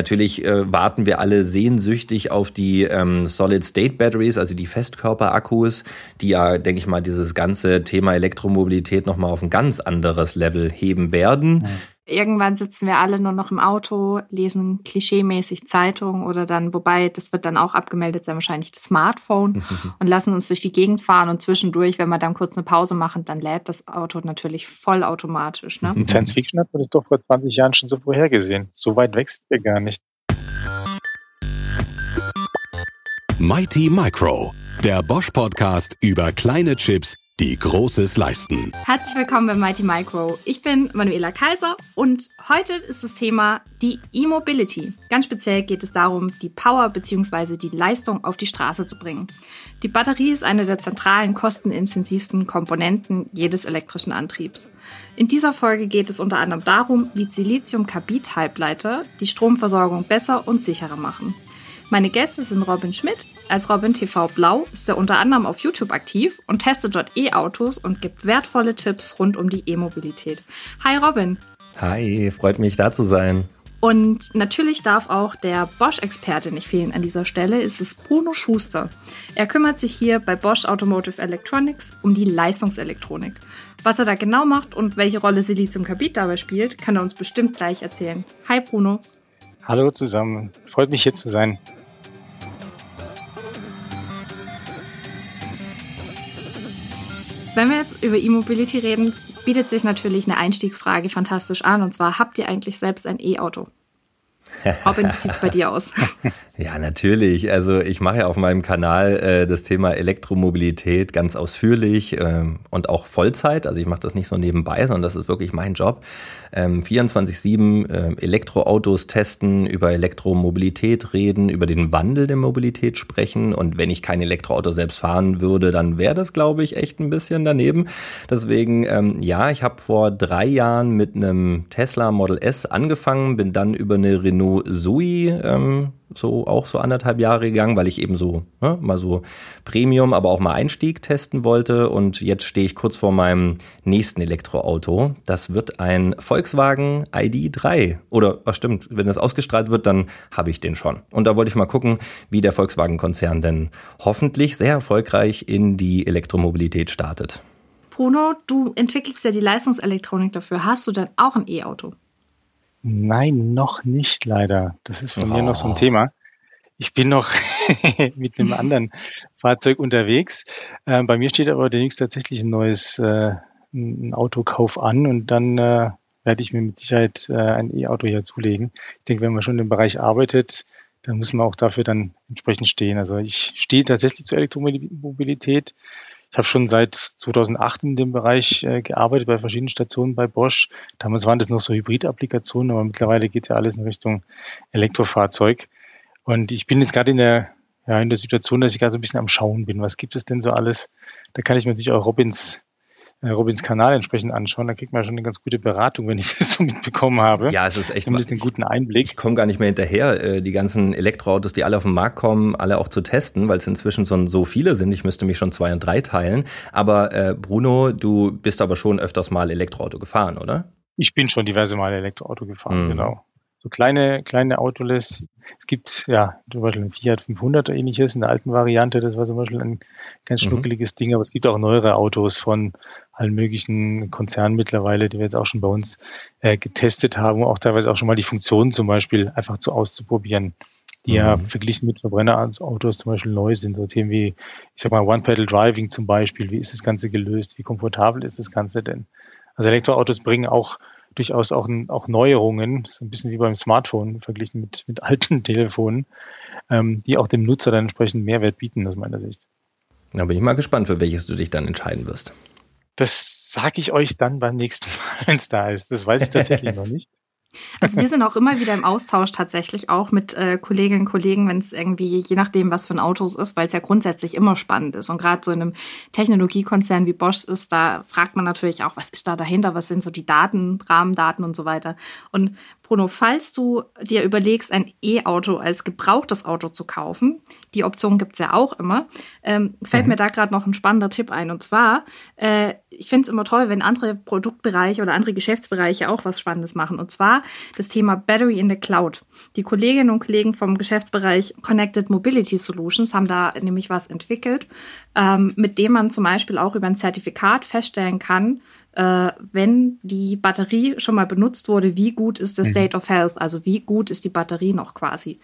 Natürlich äh, warten wir alle sehnsüchtig auf die ähm, Solid-State-Batteries, also die Festkörperakkus, die ja, denke ich mal, dieses ganze Thema Elektromobilität nochmal auf ein ganz anderes Level heben werden. Irgendwann sitzen wir alle nur noch im Auto, lesen klischeemäßig Zeitung oder dann, wobei das wird dann auch abgemeldet sein, wahrscheinlich das Smartphone und lassen uns durch die Gegend fahren und zwischendurch, wenn wir dann kurz eine Pause machen, dann lädt das Auto natürlich vollautomatisch. Ne? In Science Fiction hat man das doch vor 20 Jahren schon so vorhergesehen. So weit wächst wir gar nicht. Mighty Micro, der Bosch Podcast über kleine Chips, die Großes leisten. Herzlich willkommen bei Mighty Micro. Ich bin Manuela Kaiser und heute ist das Thema die E-Mobility. Ganz speziell geht es darum, die Power bzw. die Leistung auf die Straße zu bringen. Die Batterie ist eine der zentralen, kostenintensivsten Komponenten jedes elektrischen Antriebs. In dieser Folge geht es unter anderem darum, wie Silizium-Carbid-Halbleiter die Stromversorgung besser und sicherer machen. Meine Gäste sind Robin Schmidt. Als Robin TV Blau ist er unter anderem auf YouTube aktiv und testet dort E-Autos und gibt wertvolle Tipps rund um die E-Mobilität. Hi Robin. Hi, freut mich da zu sein. Und natürlich darf auch der Bosch-Experte nicht fehlen an dieser Stelle, ist es Bruno Schuster. Er kümmert sich hier bei Bosch Automotive Electronics um die Leistungselektronik. Was er da genau macht und welche Rolle Siliziumkarbid dabei spielt, kann er uns bestimmt gleich erzählen. Hi Bruno. Hallo zusammen, freut mich hier zu sein. Wenn wir jetzt über E-Mobility reden, bietet sich natürlich eine Einstiegsfrage fantastisch an. Und zwar, habt ihr eigentlich selbst ein E-Auto? Robin, wie sieht's bei dir aus? Ja, natürlich. Also ich mache ja auf meinem Kanal äh, das Thema Elektromobilität ganz ausführlich ähm, und auch Vollzeit. Also ich mache das nicht so nebenbei, sondern das ist wirklich mein Job. Ähm, 24-7 äh, Elektroautos testen, über Elektromobilität reden, über den Wandel der Mobilität sprechen. Und wenn ich kein Elektroauto selbst fahren würde, dann wäre das, glaube ich, echt ein bisschen daneben. Deswegen, ähm, ja, ich habe vor drei Jahren mit einem Tesla Model S angefangen, bin dann über eine Renault Zoe ähm, so auch so anderthalb Jahre gegangen, weil ich eben so ne, mal so Premium, aber auch mal Einstieg testen wollte. Und jetzt stehe ich kurz vor meinem nächsten Elektroauto. Das wird ein Volkswagen ID3. Oder, ach stimmt, wenn das ausgestrahlt wird, dann habe ich den schon. Und da wollte ich mal gucken, wie der Volkswagen-Konzern denn hoffentlich sehr erfolgreich in die Elektromobilität startet. Bruno, du entwickelst ja die Leistungselektronik dafür. Hast du denn auch ein E-Auto? Nein, noch nicht leider. Das ist von oh. mir noch so ein Thema. Ich bin noch mit einem anderen Fahrzeug unterwegs. Äh, bei mir steht aber demnächst tatsächlich ein neues äh, ein Autokauf an und dann äh, werde ich mir mit Sicherheit äh, ein E-Auto hier zulegen. Ich denke, wenn man schon im Bereich arbeitet, dann muss man auch dafür dann entsprechend stehen. Also ich stehe tatsächlich zur Elektromobilität. Ich habe schon seit 2008 in dem Bereich äh, gearbeitet, bei verschiedenen Stationen bei Bosch. Damals waren das noch so Hybrid-Applikationen, aber mittlerweile geht ja alles in Richtung Elektrofahrzeug. Und ich bin jetzt gerade in der, ja, in der Situation, dass ich gerade so ein bisschen am Schauen bin. Was gibt es denn so alles? Da kann ich mir natürlich auch Robins Robins Kanal entsprechend anschauen. Da kriegt man schon eine ganz gute Beratung, wenn ich das so mitbekommen habe. Ja, es ist echt Zumindest einen guten Einblick. Ich komme gar nicht mehr hinterher, äh, die ganzen Elektroautos, die alle auf den Markt kommen, alle auch zu testen, weil es inzwischen schon so viele sind. Ich müsste mich schon zwei und drei teilen. Aber äh, Bruno, du bist aber schon öfters mal Elektroauto gefahren, oder? Ich bin schon diverse Mal Elektroauto gefahren, mhm. genau so kleine, kleine Autoless. Es gibt ja zum Beispiel ein Fiat 500 oder ähnliches in der alten Variante. Das war zum Beispiel ein ganz mhm. schnuckeliges mhm. Ding. Aber es gibt auch neuere Autos von allen möglichen Konzernen mittlerweile, die wir jetzt auch schon bei uns äh, getestet haben, auch teilweise auch schon mal die Funktionen zum Beispiel einfach zu auszuprobieren, die mhm. ja verglichen mit Verbrennerautos zum Beispiel neu sind. So Themen wie, ich sag mal, One-Pedal-Driving zum Beispiel. Wie ist das Ganze gelöst? Wie komfortabel ist das Ganze denn? Also Elektroautos bringen auch durchaus auch, auch Neuerungen, so ein bisschen wie beim Smartphone verglichen mit, mit alten Telefonen, ähm, die auch dem Nutzer dann entsprechend Mehrwert bieten, aus meiner Sicht. Da bin ich mal gespannt, für welches du dich dann entscheiden wirst. Das sage ich euch dann beim nächsten Mal, wenn es da ist. Das weiß ich tatsächlich noch nicht. Also wir sind auch immer wieder im Austausch tatsächlich auch mit äh, Kolleginnen und Kollegen, wenn es irgendwie, je nachdem, was für ein Auto es ist, weil es ja grundsätzlich immer spannend ist. Und gerade so in einem Technologiekonzern wie Bosch ist, da fragt man natürlich auch, was ist da dahinter, was sind so die Daten, Rahmendaten und so weiter. Und Bruno, falls du dir überlegst, ein E-Auto als gebrauchtes Auto zu kaufen, die Option gibt es ja auch immer, ähm, fällt mhm. mir da gerade noch ein spannender Tipp ein. Und zwar, äh, ich finde es immer toll, wenn andere Produktbereiche oder andere Geschäftsbereiche auch was Spannendes machen. Und zwar zwar das Thema Battery in the Cloud. Die Kolleginnen und Kollegen vom Geschäftsbereich Connected Mobility Solutions haben da nämlich was entwickelt, ähm, mit dem man zum Beispiel auch über ein Zertifikat feststellen kann, äh, wenn die Batterie schon mal benutzt wurde, wie gut ist der mhm. State of Health, also wie gut ist die Batterie noch quasi.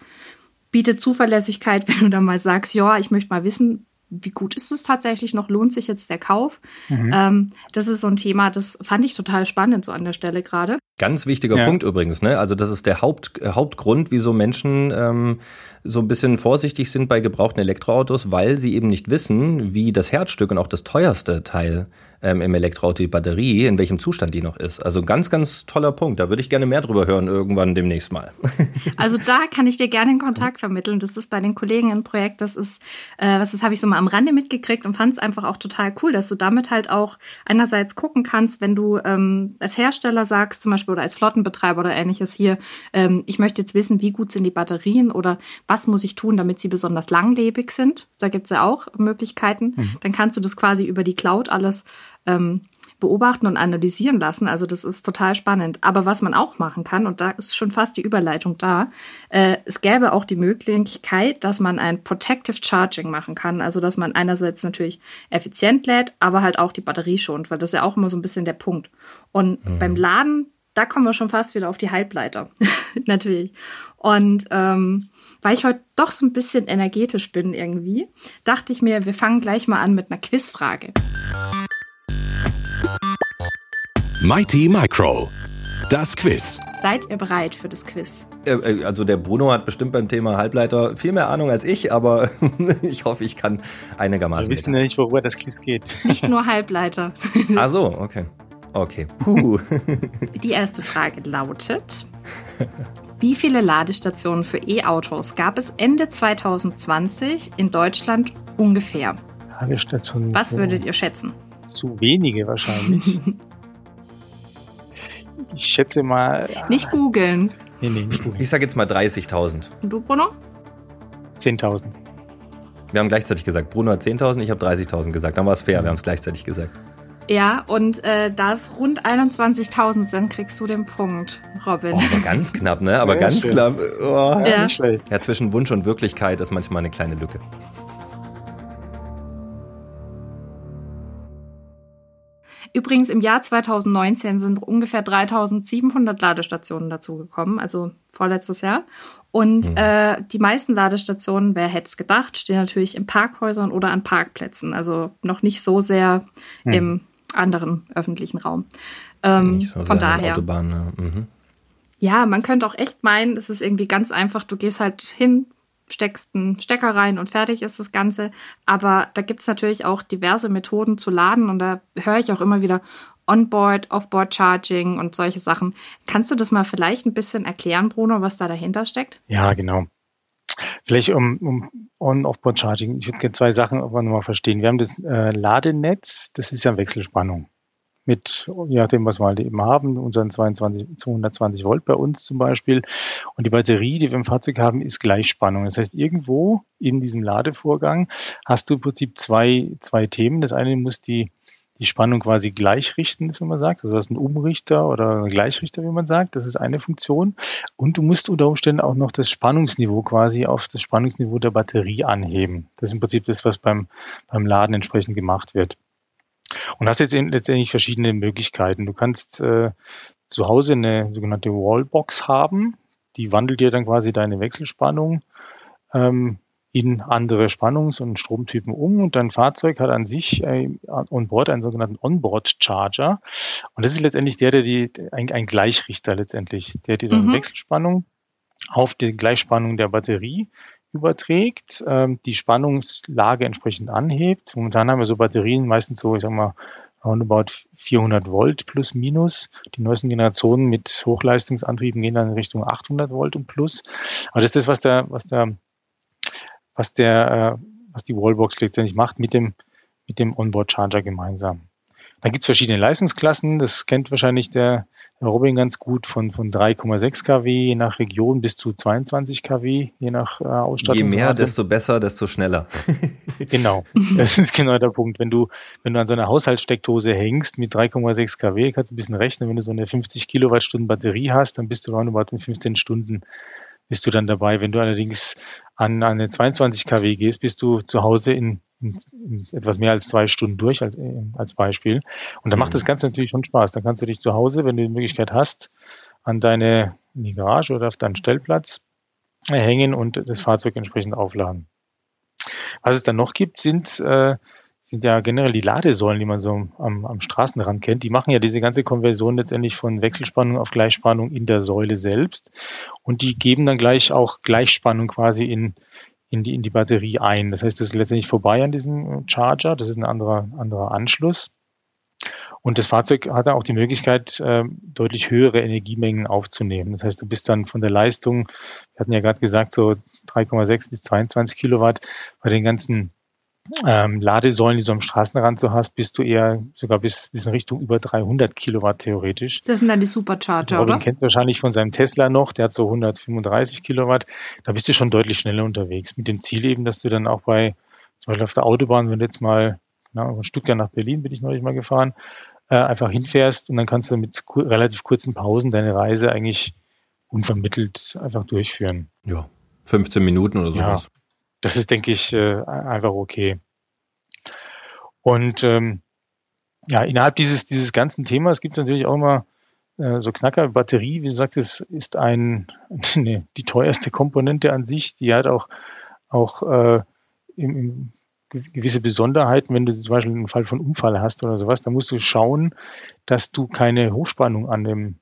Bietet Zuverlässigkeit, wenn du dann mal sagst, ja, ich möchte mal wissen, wie gut ist es tatsächlich noch? Lohnt sich jetzt der Kauf? Mhm. Ähm, das ist so ein Thema, das fand ich total spannend so an der Stelle gerade. Ganz wichtiger ja. Punkt übrigens, ne? Also das ist der Haupt, Hauptgrund, wieso Menschen ähm, so ein bisschen vorsichtig sind bei gebrauchten Elektroautos, weil sie eben nicht wissen, wie das Herzstück und auch das teuerste Teil ähm, im Elektroauto, die Batterie, in welchem Zustand die noch ist. Also ganz, ganz toller Punkt. Da würde ich gerne mehr drüber hören irgendwann demnächst mal. Also da kann ich dir gerne einen Kontakt vermitteln. Das ist bei den Kollegen im Projekt, das ist, äh, was das habe ich so mal am Rande mitgekriegt und fand es einfach auch total cool, dass du damit halt auch einerseits gucken kannst, wenn du ähm, als Hersteller sagst, zum Beispiel oder als Flottenbetreiber oder ähnliches hier, ähm, ich möchte jetzt wissen, wie gut sind die Batterien oder was muss ich tun, damit sie besonders langlebig sind. Da gibt es ja auch Möglichkeiten. Mhm. Dann kannst du das quasi über die Cloud alles ähm, beobachten und analysieren lassen. Also das ist total spannend. Aber was man auch machen kann, und da ist schon fast die Überleitung da, äh, es gäbe auch die Möglichkeit, dass man ein Protective Charging machen kann. Also dass man einerseits natürlich effizient lädt, aber halt auch die Batterie schont, weil das ist ja auch immer so ein bisschen der Punkt. Und mhm. beim Laden, da kommen wir schon fast wieder auf die Halbleiter. natürlich. Und ähm, weil ich heute doch so ein bisschen energetisch bin irgendwie, dachte ich mir, wir fangen gleich mal an mit einer Quizfrage. Mighty Micro. Das Quiz. Seid ihr bereit für das Quiz? Äh, äh, also der Bruno hat bestimmt beim Thema Halbleiter viel mehr Ahnung als ich, aber ich hoffe, ich kann einigermaßen. Wir wissen ja nicht, worüber das Quiz geht. Nicht nur Halbleiter. Ach so, okay. Okay. Puh. Die erste Frage lautet: Wie viele Ladestationen für E-Autos gab es Ende 2020 in Deutschland ungefähr? Ladestationen. Was würdet ihr schätzen? Zu wenige wahrscheinlich. Ich schätze mal. Nicht googeln. Nee, nee, nicht googeln. Ich sage jetzt mal 30.000. Und du, Bruno? 10.000. Wir haben gleichzeitig gesagt, Bruno hat 10.000, ich habe 30.000 gesagt. Dann war es fair, wir haben es gleichzeitig gesagt. Ja, und äh, da es rund 21.000 sind, kriegst du den Punkt, Robin. Oh, aber ganz knapp, ne? Aber ja, ganz schön. knapp. Oh. Ja. ja, zwischen Wunsch und Wirklichkeit ist manchmal eine kleine Lücke. Übrigens im Jahr 2019 sind ungefähr 3700 Ladestationen dazugekommen, also vorletztes Jahr. Und mhm. äh, die meisten Ladestationen, wer hätte es gedacht, stehen natürlich in Parkhäusern oder an Parkplätzen, also noch nicht so sehr mhm. im anderen öffentlichen Raum. Ähm, so von daher. Autobahn, ne? mhm. Ja, man könnte auch echt meinen, es ist irgendwie ganz einfach. Du gehst halt hin, steckst einen Stecker rein und fertig ist das Ganze. Aber da gibt es natürlich auch diverse Methoden zu laden und da höre ich auch immer wieder Onboard, Offboard Charging und solche Sachen. Kannst du das mal vielleicht ein bisschen erklären, Bruno, was da dahinter steckt? Ja, genau. Vielleicht um, um On- Offboard Charging. Ich würde gerne zwei Sachen nochmal verstehen. Wir haben das äh, Ladenetz, das ist ja Wechselspannung mit, je nachdem, was wir halt eben haben, unseren 22, 220 Volt bei uns zum Beispiel. Und die Batterie, die wir im Fahrzeug haben, ist Gleichspannung. Das heißt, irgendwo in diesem Ladevorgang hast du im Prinzip zwei, zwei Themen. Das eine muss die, die Spannung quasi gleichrichten, wie man sagt. Also das ist ein Umrichter oder ein Gleichrichter, wie man sagt. Das ist eine Funktion. Und du musst unter Umständen auch noch das Spannungsniveau quasi auf das Spannungsniveau der Batterie anheben. Das ist im Prinzip das, was beim, beim Laden entsprechend gemacht wird. Und hast jetzt letztendlich verschiedene Möglichkeiten. Du kannst äh, zu Hause eine sogenannte Wallbox haben, die wandelt dir dann quasi deine Wechselspannung ähm, in andere Spannungs- und Stromtypen um und dein Fahrzeug hat an sich äh, on board einen sogenannten Onboard-Charger. Und das ist letztendlich der, der die, ein, ein Gleichrichter letztendlich, der dir dann mhm. Wechselspannung auf die Gleichspannung der Batterie überträgt, ähm, die Spannungslage entsprechend anhebt. Momentan haben wir so Batterien meistens so, ich sag mal, roundabout 400 Volt plus minus. Die neuesten Generationen mit Hochleistungsantrieben gehen dann in Richtung 800 Volt und plus. Aber das ist das, was der, was der, was der, äh, was die Wallbox letztendlich macht mit dem, mit dem Onboard Charger gemeinsam. Dann gibt es verschiedene Leistungsklassen. Das kennt wahrscheinlich der, der Robin ganz gut von, von 3,6 kW je nach Region bis zu 22 kW je nach äh, Ausstattung. Je mehr, desto besser, desto schneller. genau, das ist genau der Punkt. Wenn du, wenn du an so einer Haushaltssteckdose hängst mit 3,6 kW, kannst du ein bisschen rechnen, wenn du so eine 50 Kilowattstunden Batterie hast, dann bist du roundabout mit 15 Stunden bist du dann dabei. Wenn du allerdings an, an eine 22 kW gehst, bist du zu Hause in, in, in etwas mehr als zwei Stunden durch als, als Beispiel. Und da macht das mhm. Ganze natürlich schon Spaß. Dann kannst du dich zu Hause, wenn du die Möglichkeit hast, an deine in die Garage oder auf deinen Stellplatz hängen und das Fahrzeug entsprechend aufladen. Was es dann noch gibt, sind, äh, sind ja generell die Ladesäulen, die man so am, am Straßenrand kennt. Die machen ja diese ganze Konversion letztendlich von Wechselspannung auf Gleichspannung in der Säule selbst. Und die geben dann gleich auch Gleichspannung quasi in, in, die, in die Batterie ein. Das heißt, das ist letztendlich vorbei an diesem Charger. Das ist ein anderer, anderer Anschluss. Und das Fahrzeug hat dann auch die Möglichkeit, äh, deutlich höhere Energiemengen aufzunehmen. Das heißt, du bist dann von der Leistung, wir hatten ja gerade gesagt, so 3,6 bis 22 Kilowatt bei den ganzen ähm, Ladesäulen, die du am Straßenrand so hast, bist du eher sogar bis, bis in Richtung über 300 Kilowatt theoretisch. Das sind dann die Supercharger, Robin oder? kennt wahrscheinlich von seinem Tesla noch, der hat so 135 Kilowatt. Da bist du schon deutlich schneller unterwegs. Mit dem Ziel eben, dass du dann auch bei, zum Beispiel auf der Autobahn, wenn du jetzt mal na, ein Stück nach Berlin bin ich neulich mal gefahren, äh, einfach hinfährst und dann kannst du mit ku relativ kurzen Pausen deine Reise eigentlich unvermittelt einfach durchführen. Ja, 15 Minuten oder sowas. Das ist, denke ich, äh, einfach okay. Und ähm, ja, innerhalb dieses, dieses ganzen Themas gibt es natürlich auch immer äh, so Knacker. Batterie, wie du sagtest, ist ein, nee, die teuerste Komponente an sich. Die hat auch, auch äh, im, gewisse Besonderheiten, wenn du zum Beispiel einen Fall von Unfall hast oder sowas, da musst du schauen, dass du keine Hochspannung an dem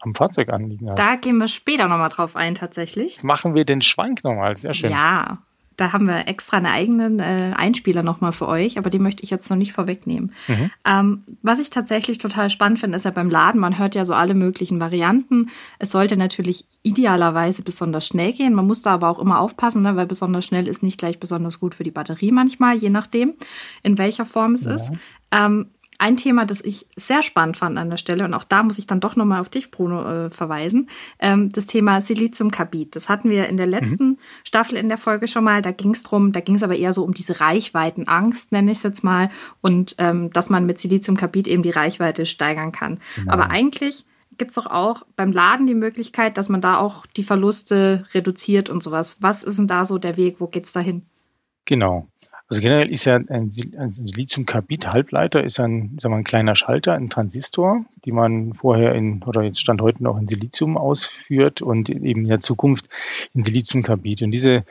am Fahrzeug anliegen hast. Da gehen wir später nochmal drauf ein, tatsächlich. Machen wir den Schwank nochmal, sehr schön. Ja, da haben wir extra einen eigenen äh, Einspieler nochmal für euch, aber den möchte ich jetzt noch nicht vorwegnehmen. Mhm. Ähm, was ich tatsächlich total spannend finde, ist ja beim Laden, man hört ja so alle möglichen Varianten. Es sollte natürlich idealerweise besonders schnell gehen. Man muss da aber auch immer aufpassen, ne, weil besonders schnell ist nicht gleich besonders gut für die Batterie manchmal, je nachdem, in welcher Form es ja. ist. Ähm, ein Thema, das ich sehr spannend fand an der Stelle, und auch da muss ich dann doch nochmal auf dich, Bruno, äh, verweisen, ähm, das Thema Siliziumkarbid. Das hatten wir in der letzten mhm. Staffel in der Folge schon mal. Da ging es drum, da ging es aber eher so um diese Reichweitenangst, nenne ich es jetzt mal, und ähm, dass man mit Siliziumkarbid eben die Reichweite steigern kann. Genau. Aber eigentlich gibt es doch auch beim Laden die Möglichkeit, dass man da auch die Verluste reduziert und sowas. Was ist denn da so der Weg? Wo geht's da hin? Genau. Also generell ist ja ein, Siliziumkarbid-Halbleiter ist ein, sagen wir, ein kleiner Schalter, ein Transistor, die man vorher in, oder jetzt stand heute noch in Silizium ausführt und eben in der Zukunft in Siliziumkarbid. Und diese,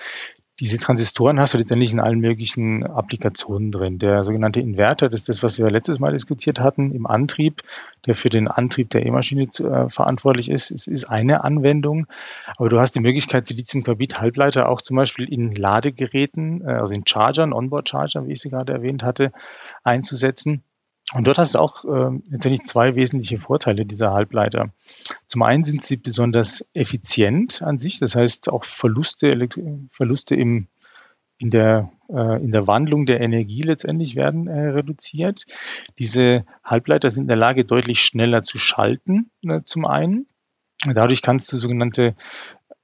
diese Transistoren hast du letztendlich in allen möglichen Applikationen drin. Der sogenannte Inverter, das ist das, was wir letztes Mal diskutiert hatten, im Antrieb, der für den Antrieb der E-Maschine äh, verantwortlich ist, ist, ist eine Anwendung. Aber du hast die Möglichkeit, Siliziumkarbid-Halbleiter auch zum Beispiel in Ladegeräten, äh, also in Chargern, Onboard-Chargern, wie ich sie gerade erwähnt hatte, einzusetzen. Und dort hast du auch äh, letztendlich zwei wesentliche Vorteile dieser Halbleiter. Zum einen sind sie besonders effizient an sich, das heißt auch Verluste, Verluste im, in, der, äh, in der Wandlung der Energie letztendlich werden äh, reduziert. Diese Halbleiter sind in der Lage, deutlich schneller zu schalten, äh, zum einen. Dadurch kannst du sogenannte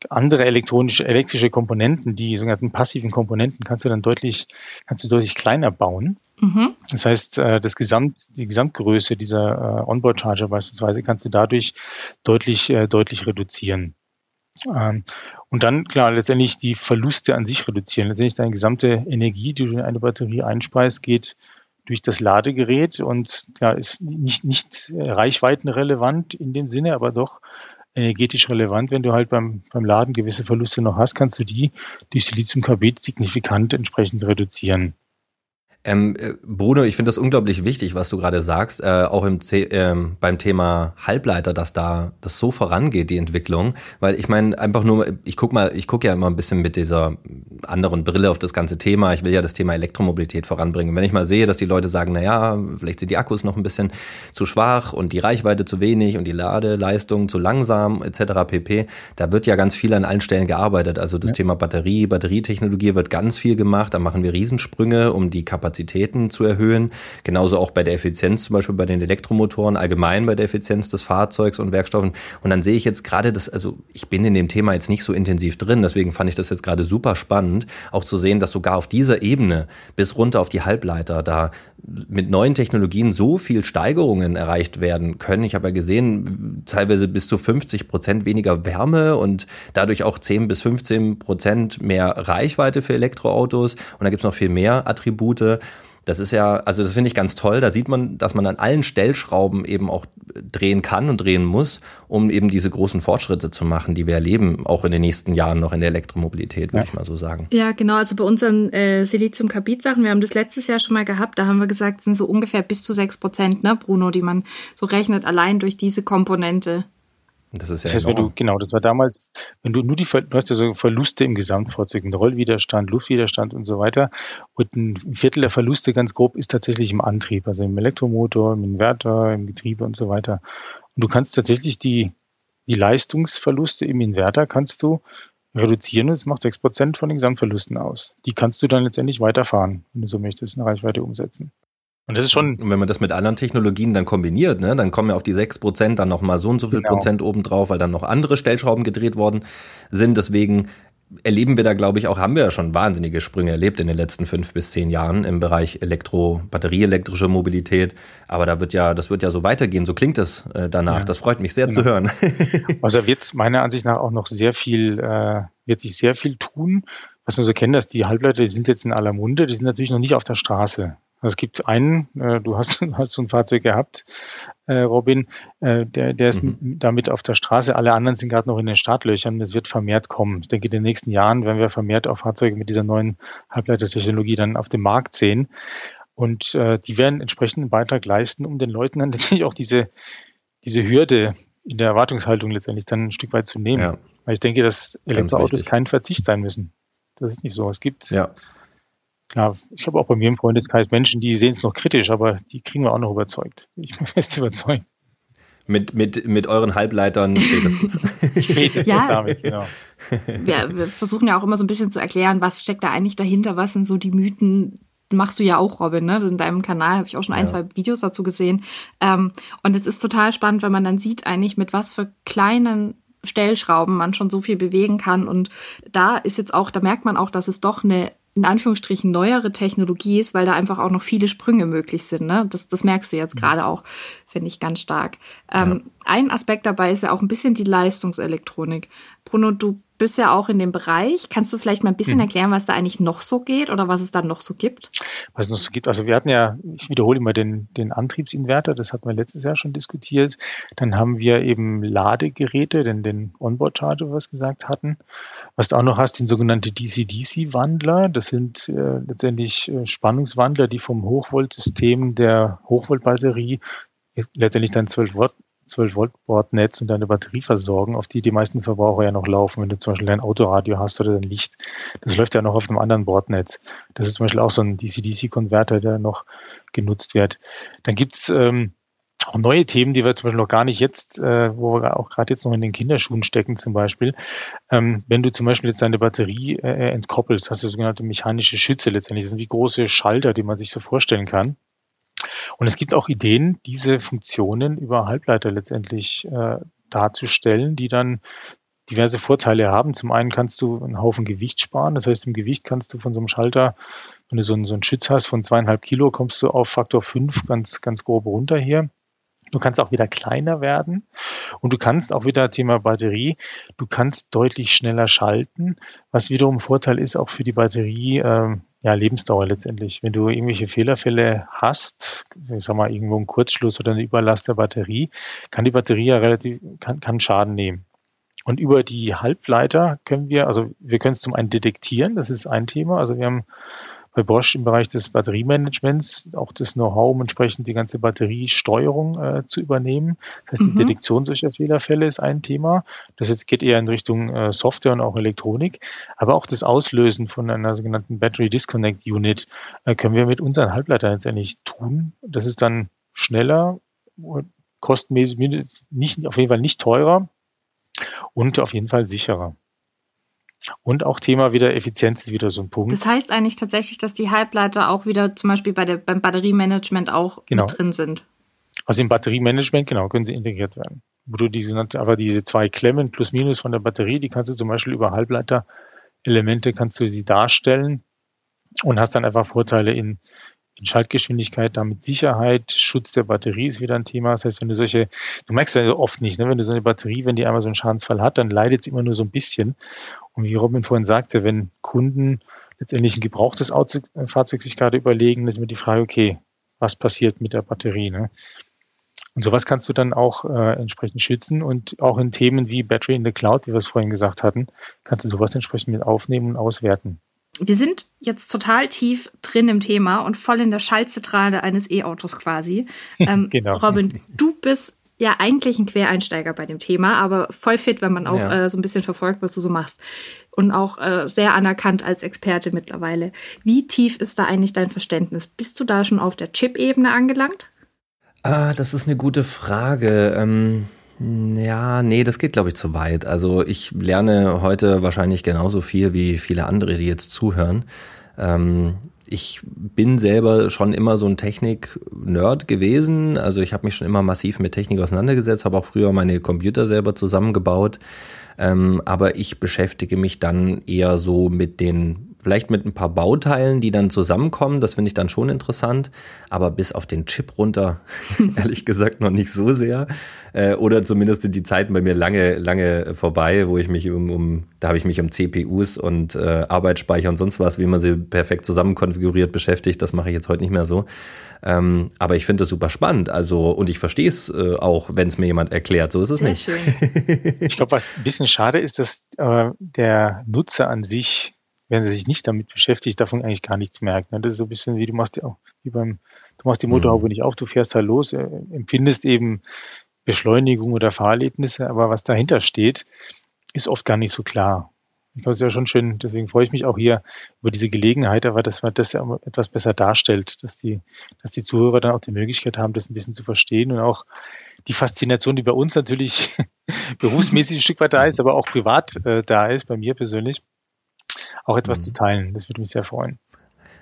andere elektronische, elektrische Komponenten, die sogenannten passiven Komponenten, kannst du dann deutlich, kannst du deutlich kleiner bauen. Mhm. Das heißt, äh, das Gesamt, die Gesamtgröße dieser äh, Onboard-Charger beispielsweise kannst du dadurch deutlich, äh, deutlich reduzieren. Ähm, und dann, klar, letztendlich die Verluste an sich reduzieren. Letztendlich deine gesamte Energie, die du in eine Batterie einspeist, geht durch das Ladegerät und ja, ist nicht, nicht reichweitenrelevant in dem Sinne, aber doch energetisch relevant. Wenn du halt beim, beim Laden gewisse Verluste noch hast, kannst du die durch Siliziumkarbid signifikant entsprechend reduzieren. Ähm, äh, Bruno, ich finde das unglaublich wichtig, was du gerade sagst, äh, auch im äh, beim Thema Halbleiter, dass da das so vorangeht, die Entwicklung, weil ich meine einfach nur, ich guck mal, ich gucke ja immer ein bisschen mit dieser anderen Brille auf das ganze Thema. Ich will ja das Thema Elektromobilität voranbringen. Wenn ich mal sehe, dass die Leute sagen, na ja, vielleicht sind die Akkus noch ein bisschen zu schwach und die Reichweite zu wenig und die Ladeleistung zu langsam etc. pp. Da wird ja ganz viel an allen Stellen gearbeitet. Also das ja. Thema Batterie, Batterietechnologie wird ganz viel gemacht. Da machen wir Riesensprünge, um die Kapazität Kapazitäten zu erhöhen. Genauso auch bei der Effizienz, zum Beispiel bei den Elektromotoren, allgemein bei der Effizienz des Fahrzeugs und Werkstoffen. Und dann sehe ich jetzt gerade das, also ich bin in dem Thema jetzt nicht so intensiv drin, deswegen fand ich das jetzt gerade super spannend, auch zu sehen, dass sogar auf dieser Ebene bis runter auf die Halbleiter da mit neuen Technologien so viel Steigerungen erreicht werden können. Ich habe ja gesehen, teilweise bis zu 50 Prozent weniger Wärme und dadurch auch 10 bis 15 Prozent mehr Reichweite für Elektroautos. Und da gibt es noch viel mehr Attribute. Das ist ja, also das finde ich ganz toll. Da sieht man, dass man an allen Stellschrauben eben auch drehen kann und drehen muss, um eben diese großen Fortschritte zu machen, die wir erleben, auch in den nächsten Jahren noch in der Elektromobilität, würde ja. ich mal so sagen. Ja, genau. Also bei unseren äh, Silizium-Carbid-Sachen, wir haben das letztes Jahr schon mal gehabt, da haben wir gesagt, sind so ungefähr bis zu sechs Prozent, ne, Bruno, die man so rechnet, allein durch diese Komponente. Das ist ja das heißt, wenn du, genau, das war damals, wenn du nur die, du hast ja so Verluste im Gesamtfahrzeug, einen Rollwiderstand, Luftwiderstand und so weiter. Und ein Viertel der Verluste ganz grob ist tatsächlich im Antrieb, also im Elektromotor, im Inverter, im Getriebe und so weiter. Und du kannst tatsächlich die, die Leistungsverluste im Inverter kannst du reduzieren und es macht sechs Prozent von den Gesamtverlusten aus. Die kannst du dann letztendlich weiterfahren, wenn du so möchtest, eine Reichweite umsetzen. Und das ist schon. Und wenn man das mit anderen Technologien dann kombiniert, ne, dann kommen ja auf die sechs Prozent dann nochmal so und so viel genau. Prozent obendrauf, weil dann noch andere Stellschrauben gedreht worden sind. Deswegen erleben wir da, glaube ich, auch, haben wir ja schon wahnsinnige Sprünge erlebt in den letzten fünf bis zehn Jahren im Bereich Elektro, batterieelektrische Mobilität. Aber da wird ja, das wird ja so weitergehen. So klingt es äh, danach. Ja. Das freut mich sehr genau. zu hören. Und da wird es meiner Ansicht nach auch noch sehr viel, äh, wird sich sehr viel tun. Was wir so kennen, dass die Halbleiter, die sind jetzt in aller Munde, die sind natürlich noch nicht auf der Straße. Also es gibt einen, äh, du hast, hast so ein Fahrzeug gehabt, äh, Robin, äh, der, der ist mhm. damit auf der Straße. Alle anderen sind gerade noch in den Startlöchern. Es wird vermehrt kommen. Ich denke, in den nächsten Jahren werden wir vermehrt auch Fahrzeuge mit dieser neuen Halbleitertechnologie dann auf dem Markt sehen. Und äh, die werden entsprechend einen Beitrag leisten, um den Leuten dann letztendlich auch diese, diese Hürde in der Erwartungshaltung letztendlich dann ein Stück weit zu nehmen. Ja. Weil ich denke, dass Elektroautos kein Verzicht sein müssen. Das ist nicht so. Es gibt ja Klar, ich habe auch bei mir im Freundeskreis Menschen, die sehen es noch kritisch, aber die kriegen wir auch noch überzeugt. Ich bin fest überzeugt. Mit, mit, mit euren Halbleitern spätestens. ja, damit, genau. Wir, wir versuchen ja auch immer so ein bisschen zu erklären, was steckt da eigentlich dahinter, was sind so die Mythen, machst du ja auch, Robin, ne? In deinem Kanal habe ich auch schon ein, ja. zwei Videos dazu gesehen. Ähm, und es ist total spannend, wenn man dann sieht eigentlich, mit was für kleinen Stellschrauben man schon so viel bewegen kann. Und da ist jetzt auch, da merkt man auch, dass es doch eine in Anführungsstrichen neuere Technologie ist, weil da einfach auch noch viele Sprünge möglich sind. Ne? Das, das merkst du jetzt mhm. gerade auch, finde ich ganz stark. Ähm, ja. Ein Aspekt dabei ist ja auch ein bisschen die Leistungselektronik. Bruno, du bist ja auch in dem Bereich. Kannst du vielleicht mal ein bisschen mhm. erklären, was da eigentlich noch so geht oder was es da noch so gibt? Was es noch so gibt, also wir hatten ja, ich wiederhole immer den, den Antriebsinverter, das hatten wir letztes Jahr schon diskutiert. Dann haben wir eben Ladegeräte, den, den Onboard-Charger, was wir gesagt hatten. Was du auch noch hast, den sogenannten DC-DC-Wandler. Das sind äh, letztendlich äh, Spannungswandler, die vom Hochvoltsystem der Hochvoltbatterie letztendlich dann 12 Watt 12 Volt Bordnetz und deine Batterie versorgen, auf die die meisten Verbraucher ja noch laufen. Wenn du zum Beispiel ein Autoradio hast oder ein Licht, das läuft ja noch auf einem anderen Bordnetz. Das ist zum Beispiel auch so ein DC-DC-Konverter, der noch genutzt wird. Dann gibt's ähm, auch neue Themen, die wir zum Beispiel noch gar nicht jetzt, äh, wo wir auch gerade jetzt noch in den Kinderschuhen stecken zum Beispiel. Ähm, wenn du zum Beispiel jetzt deine Batterie äh, entkoppelst, hast du sogenannte mechanische Schütze letztendlich. Das sind wie große Schalter, die man sich so vorstellen kann. Und es gibt auch Ideen, diese Funktionen über Halbleiter letztendlich äh, darzustellen, die dann diverse Vorteile haben. Zum einen kannst du einen Haufen Gewicht sparen. Das heißt, im Gewicht kannst du von so einem Schalter, wenn du so einen, so einen Schütz hast von zweieinhalb Kilo, kommst du auf Faktor fünf ganz, ganz grob runter hier. Du kannst auch wieder kleiner werden und du kannst auch wieder Thema Batterie, du kannst deutlich schneller schalten, was wiederum Vorteil ist auch für die Batterie, äh, ja, Lebensdauer letztendlich. Wenn du irgendwelche Fehlerfälle hast, ich sag mal irgendwo einen Kurzschluss oder eine Überlast der Batterie, kann die Batterie ja relativ, kann, kann Schaden nehmen. Und über die Halbleiter können wir, also wir können es zum einen detektieren, das ist ein Thema. Also wir haben bei Bosch im Bereich des Batteriemanagements auch das Know-how, um entsprechend die ganze Batteriesteuerung äh, zu übernehmen. Das heißt, die mhm. Detektion solcher Fehlerfälle ist ein Thema. Das jetzt geht eher in Richtung äh, Software und auch Elektronik. Aber auch das Auslösen von einer sogenannten Battery Disconnect Unit äh, können wir mit unseren Halbleitern letztendlich tun. Das ist dann schneller, kostenmäßig nicht, auf jeden Fall nicht teurer und auf jeden Fall sicherer. Und auch Thema wieder Effizienz ist wieder so ein Punkt. Das heißt eigentlich tatsächlich, dass die Halbleiter auch wieder zum Beispiel bei der, beim Batteriemanagement auch genau. mit drin sind. Also im Batteriemanagement, genau, können sie integriert werden. Wo du diese, aber diese zwei Klemmen plus minus von der Batterie, die kannst du zum Beispiel über Halbleiterelemente kannst du sie darstellen und hast dann einfach Vorteile in Schaltgeschwindigkeit, damit Sicherheit, Schutz der Batterie ist wieder ein Thema. Das heißt, wenn du solche, du merkst ja oft nicht, ne, wenn du so eine Batterie, wenn die einmal so einen Schadensfall hat, dann leidet sie immer nur so ein bisschen. Und wie Robin vorhin sagte, wenn Kunden letztendlich ein gebrauchtes Fahrzeug sich gerade überlegen, ist mir die Frage, okay, was passiert mit der Batterie? Ne? Und sowas kannst du dann auch äh, entsprechend schützen und auch in Themen wie Battery in the Cloud, wie wir es vorhin gesagt hatten, kannst du sowas entsprechend mit aufnehmen und auswerten wir sind jetzt total tief drin im Thema und voll in der Schaltzentrale eines E-Autos quasi. Ähm, genau. Robin, du bist ja eigentlich ein Quereinsteiger bei dem Thema, aber voll fit, wenn man auch ja. äh, so ein bisschen verfolgt, was du so machst. Und auch äh, sehr anerkannt als Experte mittlerweile. Wie tief ist da eigentlich dein Verständnis? Bist du da schon auf der Chip-Ebene angelangt? Ah, das ist eine gute Frage. Ähm ja, nee, das geht, glaube ich, zu weit. Also ich lerne heute wahrscheinlich genauso viel wie viele andere, die jetzt zuhören. Ähm, ich bin selber schon immer so ein Technik-Nerd gewesen. Also ich habe mich schon immer massiv mit Technik auseinandergesetzt, habe auch früher meine Computer selber zusammengebaut. Ähm, aber ich beschäftige mich dann eher so mit den vielleicht mit ein paar Bauteilen, die dann zusammenkommen, das finde ich dann schon interessant, aber bis auf den Chip runter, ehrlich gesagt, noch nicht so sehr. Äh, oder zumindest sind die Zeiten bei mir lange, lange vorbei, wo ich mich um, um da habe ich mich um CPUs und äh, Arbeitsspeicher und sonst was, wie man sie perfekt zusammen konfiguriert, beschäftigt. Das mache ich jetzt heute nicht mehr so. Ähm, aber ich finde das super spannend. Also, und ich verstehe es äh, auch, wenn es mir jemand erklärt. So ist es Sehr nicht. Schön. ich glaube, was ein bisschen schade ist, dass äh, der Nutzer an sich wenn er sich nicht damit beschäftigt, davon eigentlich gar nichts merkt. Ne? Das ist so ein bisschen wie du machst ja auch, wie beim, du machst die Motorhaube mhm. nicht auf, du fährst halt los, äh, empfindest eben Beschleunigung oder Fahrerlebnisse, aber was dahinter steht, ist oft gar nicht so klar. Ich glaube, es ist ja schon schön, deswegen freue ich mich auch hier über diese Gelegenheit, aber dass man das ja etwas besser darstellt, dass die, dass die Zuhörer dann auch die Möglichkeit haben, das ein bisschen zu verstehen und auch die Faszination, die bei uns natürlich berufsmäßig ein Stück weit da ist, aber auch privat äh, da ist, bei mir persönlich, auch etwas mhm. zu teilen. Das würde mich sehr freuen.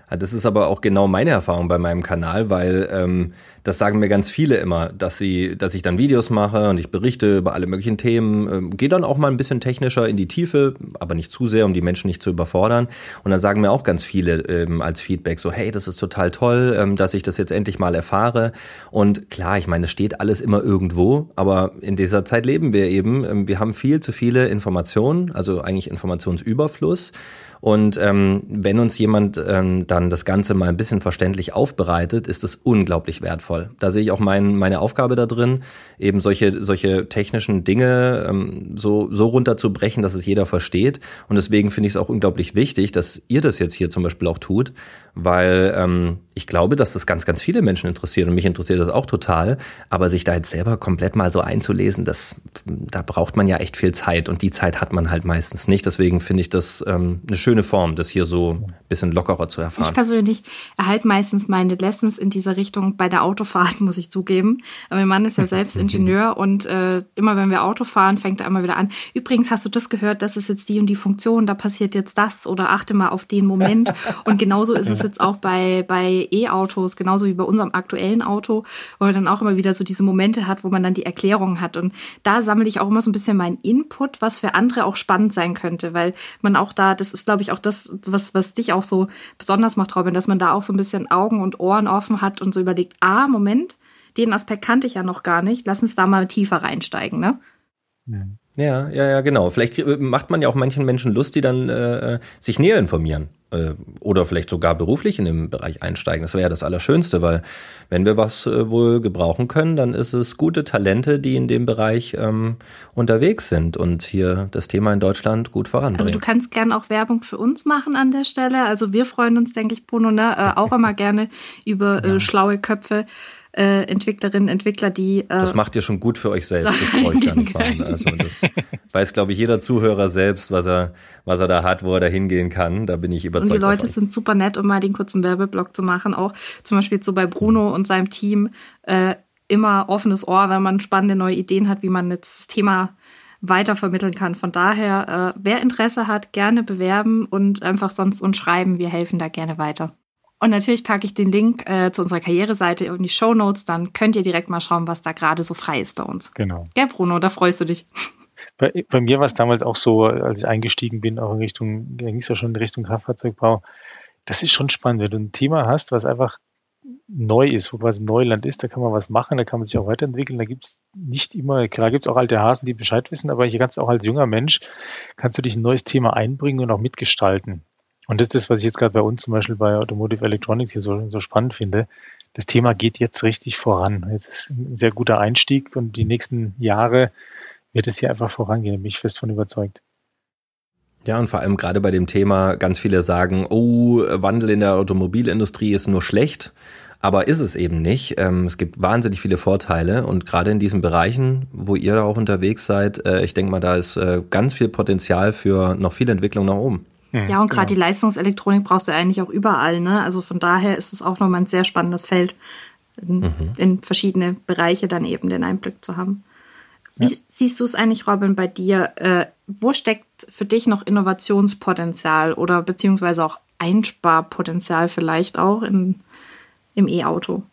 Das ist aber auch genau meine Erfahrung bei meinem Kanal, weil ähm, das sagen mir ganz viele immer, dass sie, dass ich dann Videos mache und ich berichte über alle möglichen Themen, ähm, gehe dann auch mal ein bisschen technischer in die Tiefe, aber nicht zu sehr, um die Menschen nicht zu überfordern. Und dann sagen mir auch ganz viele ähm, als Feedback so, hey, das ist total toll, ähm, dass ich das jetzt endlich mal erfahre. Und klar, ich meine, es steht alles immer irgendwo, aber in dieser Zeit leben wir eben. Ähm, wir haben viel zu viele Informationen, also eigentlich Informationsüberfluss. Und ähm, wenn uns jemand ähm, dann das Ganze mal ein bisschen verständlich aufbereitet, ist es unglaublich wertvoll. Da sehe ich auch mein, meine Aufgabe da drin, eben solche, solche technischen Dinge ähm, so, so runterzubrechen, dass es jeder versteht. Und deswegen finde ich es auch unglaublich wichtig, dass ihr das jetzt hier zum Beispiel auch tut, weil ähm, ich glaube, dass das ganz, ganz viele Menschen interessiert und mich interessiert das auch total. Aber sich da jetzt selber komplett mal so einzulesen, das, da braucht man ja echt viel Zeit und die Zeit hat man halt meistens nicht. Deswegen finde ich das ähm, eine schöne Form, das hier so ein bisschen lockerer zu erfahren. Ich persönlich erhalte meistens meine Lessons in dieser Richtung bei der Autofahrt, muss ich zugeben. Aber mein Mann ist ja selbst Ingenieur und äh, immer wenn wir Auto fahren, fängt er immer wieder an. Übrigens, hast du das gehört? Das ist jetzt die und die Funktion, da passiert jetzt das oder achte mal auf den Moment. Und genauso ist es jetzt auch bei, bei E-Autos, genauso wie bei unserem aktuellen Auto, wo man dann auch immer wieder so diese Momente hat, wo man dann die Erklärung hat. Und da sammle ich auch immer so ein bisschen meinen Input, was für andere auch spannend sein könnte, weil man auch da, das ist, glaube ich, auch das, was, was dich auch so besonders macht, Robin, dass man da auch so ein bisschen Augen und Ohren offen hat und so überlegt, ah, Moment, den Aspekt kannte ich ja noch gar nicht, lass uns da mal tiefer reinsteigen, ne? Ja, ja, ja, genau. Vielleicht macht man ja auch manchen Menschen Lust, die dann äh, sich näher informieren äh, oder vielleicht sogar beruflich in den Bereich einsteigen. Das wäre ja das Allerschönste, weil wenn wir was äh, wohl gebrauchen können, dann ist es gute Talente, die in dem Bereich ähm, unterwegs sind und hier das Thema in Deutschland gut voranbringen. Also du kannst gerne auch Werbung für uns machen an der Stelle. Also wir freuen uns, denke ich, Bruno, ne, äh, auch immer gerne über äh, schlaue Köpfe äh, Entwicklerinnen, Entwickler, die. Äh, das macht ihr schon gut für euch selbst. Das brauche ich gar nicht machen. Also das weiß, glaube ich, jeder Zuhörer selbst, was er, was er da hat, wo er da hingehen kann. Da bin ich überzeugt. Und die Leute davon. sind super nett, um mal den kurzen Werbeblock zu machen. Auch zum Beispiel so bei Bruno und seinem Team äh, immer offenes Ohr, wenn man spannende neue Ideen hat, wie man jetzt das Thema weiter vermitteln kann. Von daher, äh, wer Interesse hat, gerne bewerben und einfach sonst uns schreiben. Wir helfen da gerne weiter. Und natürlich packe ich den Link äh, zu unserer Karriereseite in die Show Notes. Dann könnt ihr direkt mal schauen, was da gerade so frei ist bei uns. Genau. Gell, Bruno, da freust du dich. Bei, bei mir war es damals auch so, als ich eingestiegen bin, auch in Richtung, da ging es ja schon in Richtung Kraftfahrzeugbau. Das ist schon spannend, wenn du ein Thema hast, was einfach neu ist, wo quasi Neuland ist, da kann man was machen, da kann man sich auch weiterentwickeln. Da gibt es nicht immer, klar gibt es auch alte Hasen, die Bescheid wissen, aber hier kannst du auch als junger Mensch, kannst du dich ein neues Thema einbringen und auch mitgestalten. Und das ist das, was ich jetzt gerade bei uns zum Beispiel bei Automotive Electronics hier so, so spannend finde. Das Thema geht jetzt richtig voran. Es ist ein sehr guter Einstieg und die nächsten Jahre wird es hier einfach vorangehen. Bin ich fest von überzeugt. Ja, und vor allem gerade bei dem Thema, ganz viele sagen, oh, Wandel in der Automobilindustrie ist nur schlecht. Aber ist es eben nicht. Ähm, es gibt wahnsinnig viele Vorteile und gerade in diesen Bereichen, wo ihr auch unterwegs seid, äh, ich denke mal, da ist äh, ganz viel Potenzial für noch viel Entwicklung nach oben. Mhm, ja, und gerade genau. die Leistungselektronik brauchst du eigentlich auch überall. Ne? Also von daher ist es auch nochmal ein sehr spannendes Feld, in, mhm. in verschiedene Bereiche dann eben den Einblick zu haben. Wie ja. siehst du es eigentlich, Robin, bei dir? Äh, wo steckt für dich noch Innovationspotenzial oder beziehungsweise auch Einsparpotenzial vielleicht auch in, im E-Auto?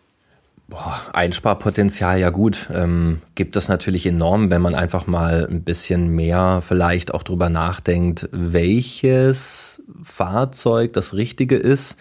Boah, Einsparpotenzial, ja gut, ähm, gibt es natürlich enorm, wenn man einfach mal ein bisschen mehr vielleicht auch drüber nachdenkt, welches Fahrzeug das Richtige ist.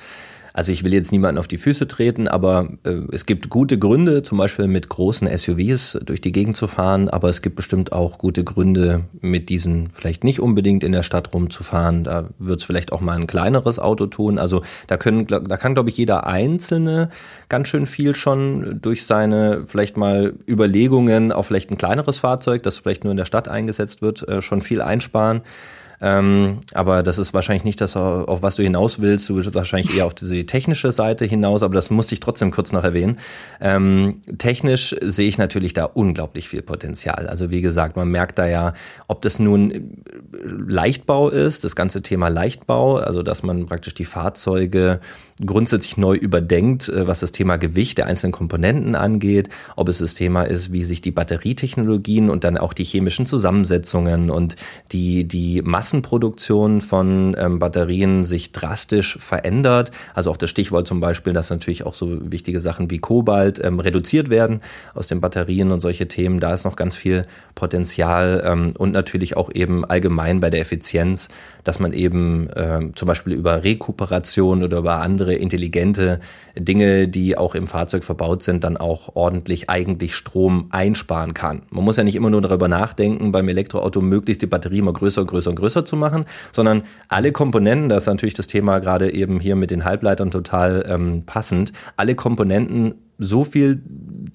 Also ich will jetzt niemanden auf die Füße treten, aber äh, es gibt gute Gründe, zum Beispiel mit großen SUVs durch die Gegend zu fahren, aber es gibt bestimmt auch gute Gründe, mit diesen vielleicht nicht unbedingt in der Stadt rumzufahren. Da wird es vielleicht auch mal ein kleineres Auto tun. Also da können, da kann, glaube ich, jeder Einzelne ganz schön viel schon durch seine vielleicht mal Überlegungen auf vielleicht ein kleineres Fahrzeug, das vielleicht nur in der Stadt eingesetzt wird, äh, schon viel einsparen. Ähm, aber das ist wahrscheinlich nicht das, auf was du hinaus willst. Du willst wahrscheinlich eher auf die technische Seite hinaus, aber das musste ich trotzdem kurz noch erwähnen. Ähm, technisch sehe ich natürlich da unglaublich viel Potenzial. Also wie gesagt, man merkt da ja, ob das nun Leichtbau ist, das ganze Thema Leichtbau, also dass man praktisch die Fahrzeuge grundsätzlich neu überdenkt, äh, was das Thema Gewicht der einzelnen Komponenten angeht, ob es das Thema ist, wie sich die Batterietechnologien und dann auch die chemischen Zusammensetzungen und die, die Massenproduktion von ähm, Batterien sich drastisch verändert. Also auch das Stichwort zum Beispiel, dass natürlich auch so wichtige Sachen wie Kobalt ähm, reduziert werden aus den Batterien und solche Themen. Da ist noch ganz viel Potenzial ähm, und natürlich auch eben allgemein bei der Effizienz, dass man eben ähm, zum Beispiel über Rekuperation oder über andere intelligente Dinge, die auch im Fahrzeug verbaut sind, dann auch ordentlich eigentlich Strom einsparen kann. Man muss ja nicht immer nur darüber nachdenken, beim Elektroauto möglichst die Batterie immer größer und größer und größer zu machen, sondern alle Komponenten, das ist natürlich das Thema gerade eben hier mit den Halbleitern total ähm, passend, alle Komponenten so viel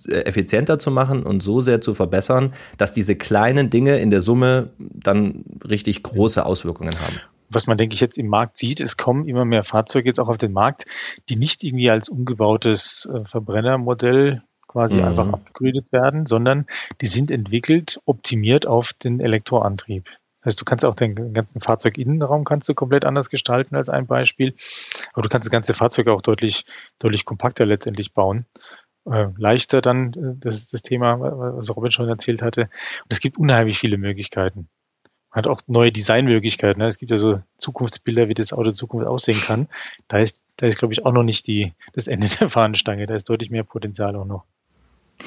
äh, effizienter zu machen und so sehr zu verbessern, dass diese kleinen Dinge in der Summe dann richtig große Auswirkungen haben was man, denke ich, jetzt im Markt sieht, es kommen immer mehr Fahrzeuge jetzt auch auf den Markt, die nicht irgendwie als umgebautes äh, Verbrennermodell quasi mhm. einfach abgegradet werden, sondern die sind entwickelt, optimiert auf den Elektroantrieb. Heißt, du kannst auch den ganzen Fahrzeuginnenraum kannst du komplett anders gestalten als ein Beispiel, aber du kannst das ganze Fahrzeug auch deutlich, deutlich kompakter letztendlich bauen. Äh, leichter dann, äh, das ist das Thema, was Robin schon erzählt hatte. Und es gibt unheimlich viele Möglichkeiten hat auch neue Designmöglichkeiten. Ne? Es gibt ja so Zukunftsbilder, wie das Auto in Zukunft aussehen kann. Da ist, da ist, glaube ich, auch noch nicht die, das Ende der Fahnenstange. Da ist deutlich mehr Potenzial auch noch.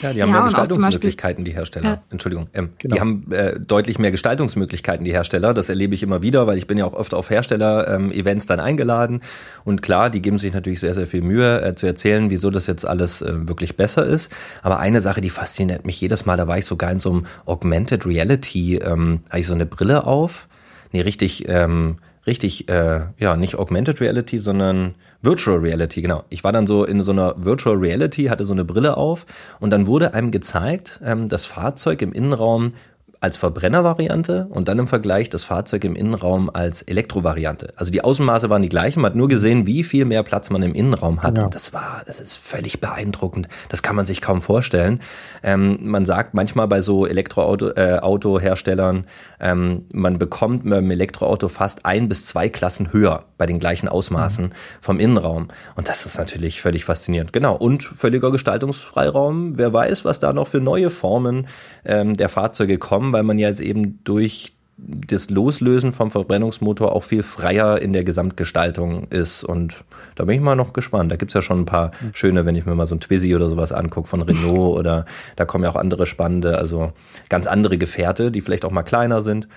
Ja, die haben ja, mehr Gestaltungsmöglichkeiten, die Hersteller. Ja. Entschuldigung. Ähm, genau. Die haben äh, deutlich mehr Gestaltungsmöglichkeiten, die Hersteller. Das erlebe ich immer wieder, weil ich bin ja auch oft auf Hersteller-Events ähm, dann eingeladen. Und klar, die geben sich natürlich sehr, sehr viel Mühe äh, zu erzählen, wieso das jetzt alles äh, wirklich besser ist. Aber eine Sache, die fasziniert mich jedes Mal, da war ich sogar in so einem Augmented Reality, ähm, habe ich so eine Brille auf. Nee, richtig, ähm, richtig, äh, ja, nicht Augmented Reality, sondern Virtual Reality, genau. Ich war dann so in so einer Virtual Reality, hatte so eine Brille auf und dann wurde einem gezeigt, ähm, das Fahrzeug im Innenraum als Verbrennervariante und dann im Vergleich das Fahrzeug im Innenraum als Elektrovariante. Also die Außenmaße waren die gleichen, man hat nur gesehen, wie viel mehr Platz man im Innenraum hat. Ja. Das war, das ist völlig beeindruckend. Das kann man sich kaum vorstellen. Ähm, man sagt manchmal bei so Elektroauto-Herstellern, äh, ähm, man bekommt mit dem Elektroauto fast ein bis zwei Klassen höher bei den gleichen Ausmaßen mhm. vom Innenraum. Und das ist natürlich völlig faszinierend. Genau. Und völliger Gestaltungsfreiraum. Wer weiß, was da noch für neue Formen ähm, der Fahrzeuge kommen bekommen, weil man ja jetzt eben durch das Loslösen vom Verbrennungsmotor auch viel freier in der Gesamtgestaltung ist. Und da bin ich mal noch gespannt. Da gibt's ja schon ein paar schöne, wenn ich mir mal so ein Twizy oder sowas angucke von Renault oder da kommen ja auch andere spannende, also ganz andere Gefährte, die vielleicht auch mal kleiner sind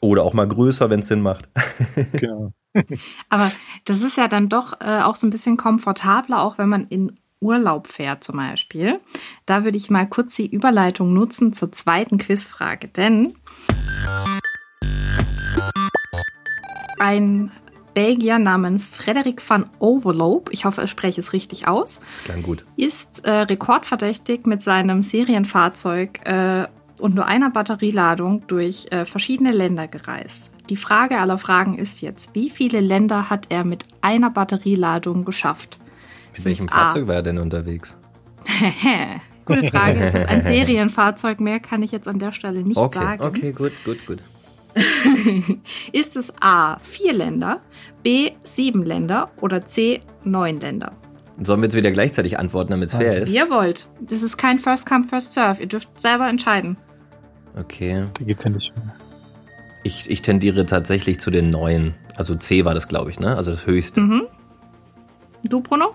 oder auch mal größer, wenn es Sinn macht. Genau. Aber das ist ja dann doch äh, auch so ein bisschen komfortabler, auch wenn man in Urlaub fährt zum Beispiel. Da würde ich mal kurz die Überleitung nutzen zur zweiten Quizfrage, denn ein Belgier namens Frederik van Overloop, ich hoffe, ich spreche es richtig aus, gut. ist äh, rekordverdächtig mit seinem Serienfahrzeug äh, und nur einer Batterieladung durch äh, verschiedene Länder gereist. Die Frage aller Fragen ist jetzt, wie viele Länder hat er mit einer Batterieladung geschafft? Mit welchem Fahrzeug war er denn unterwegs? Gute Frage. es ist ein Serienfahrzeug. Mehr kann ich jetzt an der Stelle nicht okay, sagen. Okay, gut, gut, gut. ist es A, vier Länder, B, sieben Länder oder C, neun Länder? Sollen wir jetzt wieder gleichzeitig antworten, damit es fair ist? Ihr wollt. Das ist kein First Come, First Serve. Ihr dürft selber entscheiden. Okay. Die geht ja nicht mehr. Ich, ich tendiere tatsächlich zu den neuen. Also C war das, glaube ich, ne? Also das höchste. Mhm. Du, Bruno?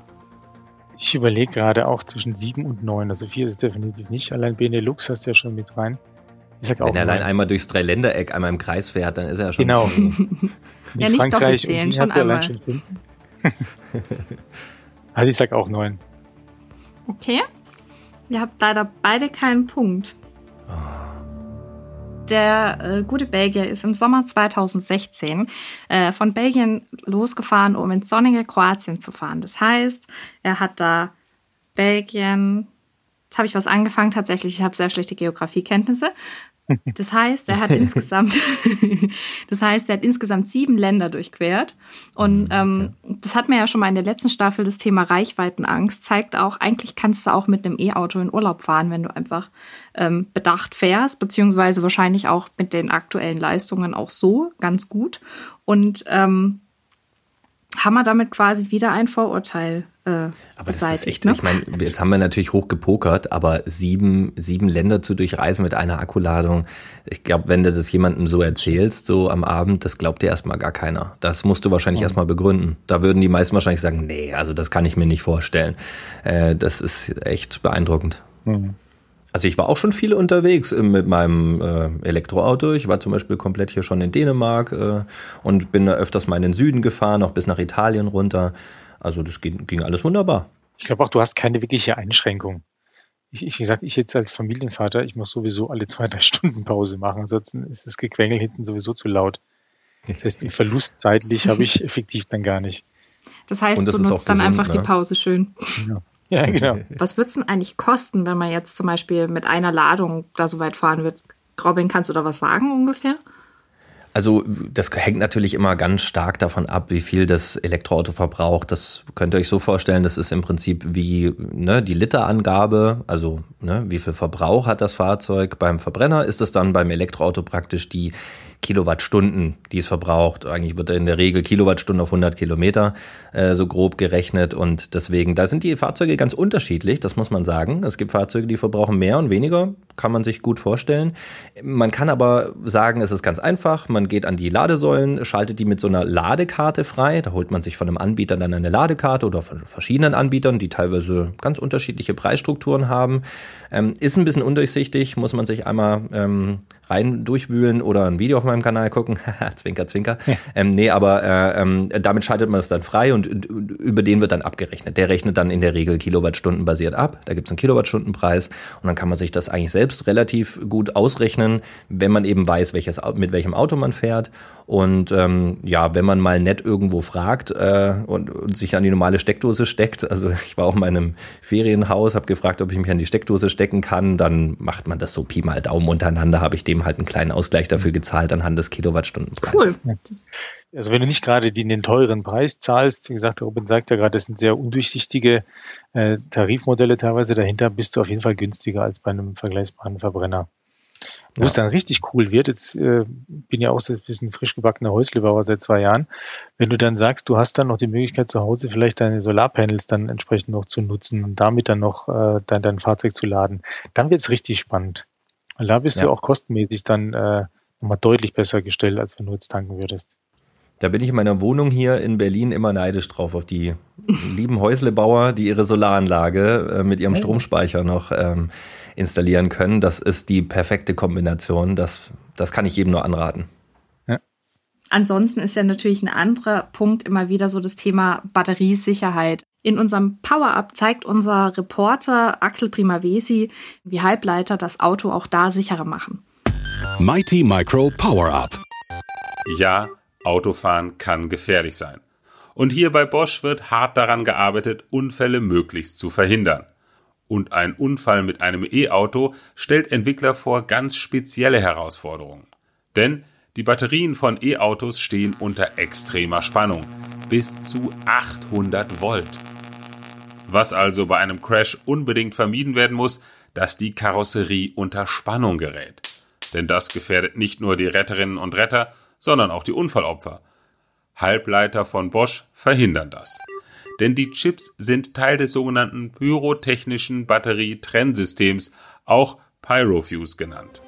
Ich überlege gerade auch zwischen sieben und neun. Also vier ist es definitiv nicht. Allein Benelux hast du ja schon mit rein. Ich sag auch Wenn er allein einmal durchs Dreiländereck einmal im Kreis fährt, dann ist er schon. Genau. ja, nicht doppelt zählen, schon einmal. Schon also ich sag auch neun. Okay. Ihr habt leider beide keinen Punkt. Der äh, gute Belgier ist im Sommer 2016 äh, von Belgien losgefahren, um ins sonnige Kroatien zu fahren. Das heißt, er hat da Belgien, Jetzt habe ich was angefangen tatsächlich. Ich habe sehr schlechte Geografiekenntnisse. Das heißt, er hat insgesamt, das heißt, er hat insgesamt sieben Länder durchquert. Und mhm, ähm, das hat mir ja schon mal in der letzten Staffel das Thema Reichweitenangst zeigt auch, eigentlich kannst du auch mit einem E-Auto in Urlaub fahren, wenn du einfach ähm, bedacht fährst, beziehungsweise wahrscheinlich auch mit den aktuellen Leistungen auch so ganz gut. Und ähm, haben wir damit quasi wieder ein Vorurteil äh, aber das ist echt, ne? ich meine, jetzt haben wir natürlich hoch gepokert, aber sieben, sieben Länder zu durchreisen mit einer Akkuladung, ich glaube, wenn du das jemandem so erzählst, so am Abend, das glaubt dir erstmal gar keiner. Das musst du wahrscheinlich mhm. erstmal begründen. Da würden die meisten wahrscheinlich sagen, nee, also das kann ich mir nicht vorstellen. Äh, das ist echt beeindruckend. Mhm. Also ich war auch schon viel unterwegs äh, mit meinem äh, Elektroauto. Ich war zum Beispiel komplett hier schon in Dänemark äh, und bin da öfters mal in den Süden gefahren, auch bis nach Italien runter. Also das ging, ging alles wunderbar. Ich glaube auch, du hast keine wirkliche Einschränkung. Ich, ich, wie gesagt, ich jetzt als Familienvater, ich muss sowieso alle zwei, drei Stunden Pause machen, ansonsten ist das Gequengel hinten sowieso zu laut. Das heißt, den Verlust zeitlich habe ich effektiv dann gar nicht. Das heißt, das du nutzt dann gesund, einfach ne? die Pause schön. Ja. Ja, genau. Was wird es denn eigentlich kosten, wenn man jetzt zum Beispiel mit einer Ladung da so weit fahren wird? Robin, kannst du da was sagen ungefähr? Also das hängt natürlich immer ganz stark davon ab, wie viel das Elektroauto verbraucht. Das könnt ihr euch so vorstellen, das ist im Prinzip wie ne, die Literangabe, also ne, wie viel Verbrauch hat das Fahrzeug. Beim Verbrenner ist es dann beim Elektroauto praktisch die Kilowattstunden, die es verbraucht. Eigentlich wird in der Regel Kilowattstunde auf 100 Kilometer äh, so grob gerechnet und deswegen, da sind die Fahrzeuge ganz unterschiedlich, das muss man sagen. Es gibt Fahrzeuge, die verbrauchen mehr und weniger, kann man sich gut vorstellen. Man kann aber sagen, es ist ganz einfach, man geht an die Ladesäulen, schaltet die mit so einer Ladekarte frei, da holt man sich von einem Anbieter dann eine Ladekarte oder von verschiedenen Anbietern, die teilweise ganz unterschiedliche Preisstrukturen haben. Ähm, ist ein bisschen undurchsichtig, muss man sich einmal ähm, rein durchwühlen oder ein Video auf meinem Kanal gucken. zwinker, zwinker. Ja. Ähm, nee, aber äh, ähm, damit schaltet man es dann frei und, und, über den wird dann abgerechnet. Der rechnet dann in der Regel Kilowattstunden basiert ab. Da gibt es einen Kilowattstundenpreis und dann kann man sich das eigentlich selbst relativ gut ausrechnen, wenn man eben weiß, welches, mit welchem Auto man fährt. Und ähm, ja, wenn man mal nett irgendwo fragt äh, und, und sich an die normale Steckdose steckt, also ich war auch in meinem Ferienhaus, habe gefragt, ob ich mich an die Steckdose stecken kann, dann macht man das so Pi mal Daumen untereinander, habe ich dem halt einen kleinen Ausgleich dafür gezahlt anhand des Kilowattstundenpreises. Cool. Also wenn du nicht gerade den, den teuren Preis zahlst, wie gesagt, Robin sagt ja gerade, das sind sehr undurchsichtige äh, Tarifmodelle teilweise dahinter, bist du auf jeden Fall günstiger als bei einem vergleichbaren Verbrenner. Wo ja. es dann richtig cool wird, jetzt äh, bin ja auch so ein bisschen frisch gebackener Häuslebauer seit zwei Jahren, wenn du dann sagst, du hast dann noch die Möglichkeit zu Hause vielleicht deine Solarpanels dann entsprechend noch zu nutzen und damit dann noch äh, dein, dein Fahrzeug zu laden, dann wird es richtig spannend. Und da bist ja. du auch kostenmäßig dann äh, nochmal deutlich besser gestellt, als wenn du jetzt tanken würdest. Da bin ich in meiner Wohnung hier in Berlin immer neidisch drauf, auf die lieben Häuslebauer, die ihre Solaranlage äh, mit ihrem Stromspeicher noch ähm, installieren können. Das ist die perfekte Kombination. Das, das kann ich jedem nur anraten. Ansonsten ist ja natürlich ein anderer Punkt immer wieder so das Thema Batteriesicherheit. In unserem Power-Up zeigt unser Reporter Axel Primavesi, wie Halbleiter das Auto auch da sicherer machen. Mighty Micro Power-Up. Ja, Autofahren kann gefährlich sein. Und hier bei Bosch wird hart daran gearbeitet, Unfälle möglichst zu verhindern. Und ein Unfall mit einem E-Auto stellt Entwickler vor ganz spezielle Herausforderungen. Denn die Batterien von E-Autos stehen unter extremer Spannung, bis zu 800 Volt. Was also bei einem Crash unbedingt vermieden werden muss, dass die Karosserie unter Spannung gerät. Denn das gefährdet nicht nur die Retterinnen und Retter, sondern auch die Unfallopfer. Halbleiter von Bosch verhindern das. Denn die Chips sind Teil des sogenannten pyrotechnischen Batterietrennsystems, auch Pyrofuse genannt.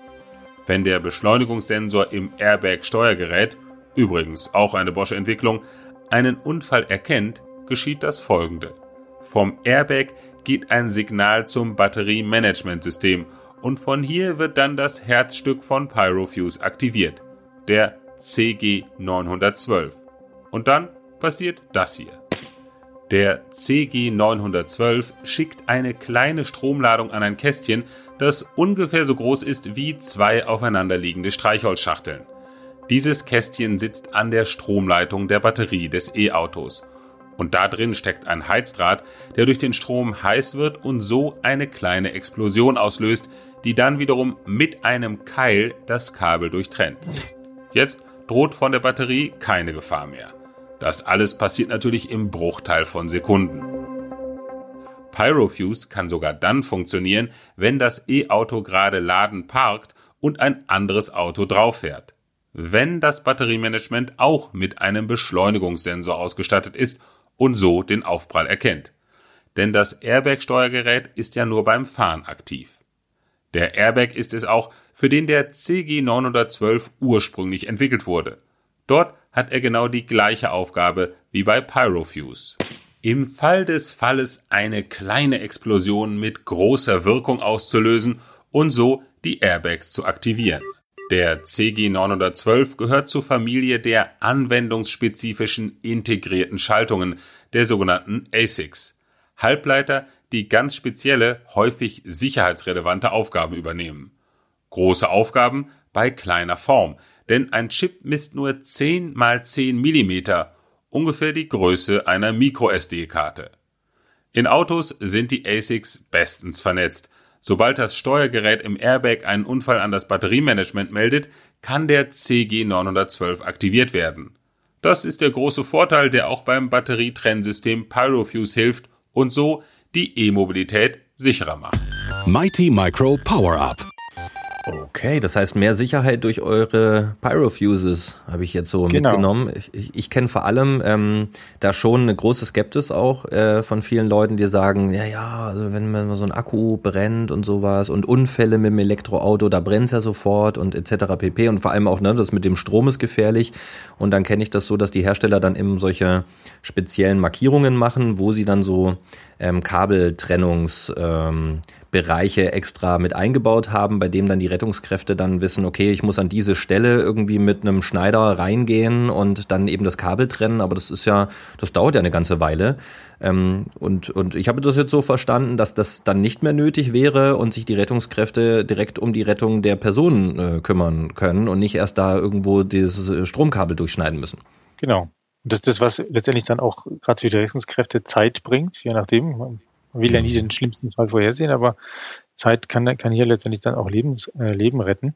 Wenn der Beschleunigungssensor im Airbag-Steuergerät, übrigens auch eine Bosch-Entwicklung, einen Unfall erkennt, geschieht das folgende. Vom Airbag geht ein Signal zum Batteriemanagementsystem und von hier wird dann das Herzstück von Pyrofuse aktiviert, der CG912. Und dann passiert das hier. Der CG912 schickt eine kleine Stromladung an ein Kästchen, das ungefähr so groß ist wie zwei aufeinanderliegende Streichholzschachteln. Dieses Kästchen sitzt an der Stromleitung der Batterie des E-Autos. Und da drin steckt ein Heizdraht, der durch den Strom heiß wird und so eine kleine Explosion auslöst, die dann wiederum mit einem Keil das Kabel durchtrennt. Jetzt droht von der Batterie keine Gefahr mehr. Das alles passiert natürlich im Bruchteil von Sekunden. Pyrofuse kann sogar dann funktionieren, wenn das E-Auto gerade laden parkt und ein anderes Auto drauf fährt. Wenn das Batteriemanagement auch mit einem Beschleunigungssensor ausgestattet ist und so den Aufprall erkennt. Denn das Airbag-Steuergerät ist ja nur beim Fahren aktiv. Der Airbag ist es auch, für den der CG912 ursprünglich entwickelt wurde. Dort hat er genau die gleiche Aufgabe wie bei Pyrofuse. Im Fall des Falles eine kleine Explosion mit großer Wirkung auszulösen und so die Airbags zu aktivieren. Der CG912 gehört zur Familie der anwendungsspezifischen integrierten Schaltungen, der sogenannten ASICs. Halbleiter, die ganz spezielle, häufig sicherheitsrelevante Aufgaben übernehmen. Große Aufgaben bei kleiner Form, denn ein Chip misst nur 10 mal 10 Millimeter, ungefähr die Größe einer MicroSD-Karte. In Autos sind die ASICs bestens vernetzt. Sobald das Steuergerät im Airbag einen Unfall an das Batteriemanagement meldet, kann der CG912 aktiviert werden. Das ist der große Vorteil, der auch beim Batterietrennsystem Pyrofuse hilft und so die E-Mobilität sicherer macht. Mighty Micro Power Up Okay, das heißt mehr Sicherheit durch eure Pyrofuses habe ich jetzt so genau. mitgenommen. Ich, ich, ich kenne vor allem ähm, da schon eine große Skeptis auch äh, von vielen Leuten, die sagen, ja, ja, also wenn man so ein Akku brennt und sowas und Unfälle mit dem Elektroauto, da brennt's ja sofort und etc. pp. Und vor allem auch, ne, das mit dem Strom ist gefährlich. Und dann kenne ich das so, dass die Hersteller dann eben solche speziellen Markierungen machen, wo sie dann so ähm, Kabeltrennungs ähm, Bereiche extra mit eingebaut haben, bei dem dann die Rettungskräfte dann wissen, okay, ich muss an diese Stelle irgendwie mit einem Schneider reingehen und dann eben das Kabel trennen, aber das ist ja, das dauert ja eine ganze Weile. Ähm, und, und ich habe das jetzt so verstanden, dass das dann nicht mehr nötig wäre und sich die Rettungskräfte direkt um die Rettung der Personen äh, kümmern können und nicht erst da irgendwo dieses Stromkabel durchschneiden müssen. Genau. Und das ist das, was letztendlich dann auch gerade für die Rettungskräfte Zeit bringt, je nachdem. Man will ja nie den schlimmsten Fall vorhersehen, aber Zeit kann, kann hier letztendlich dann auch Lebens, äh, Leben retten.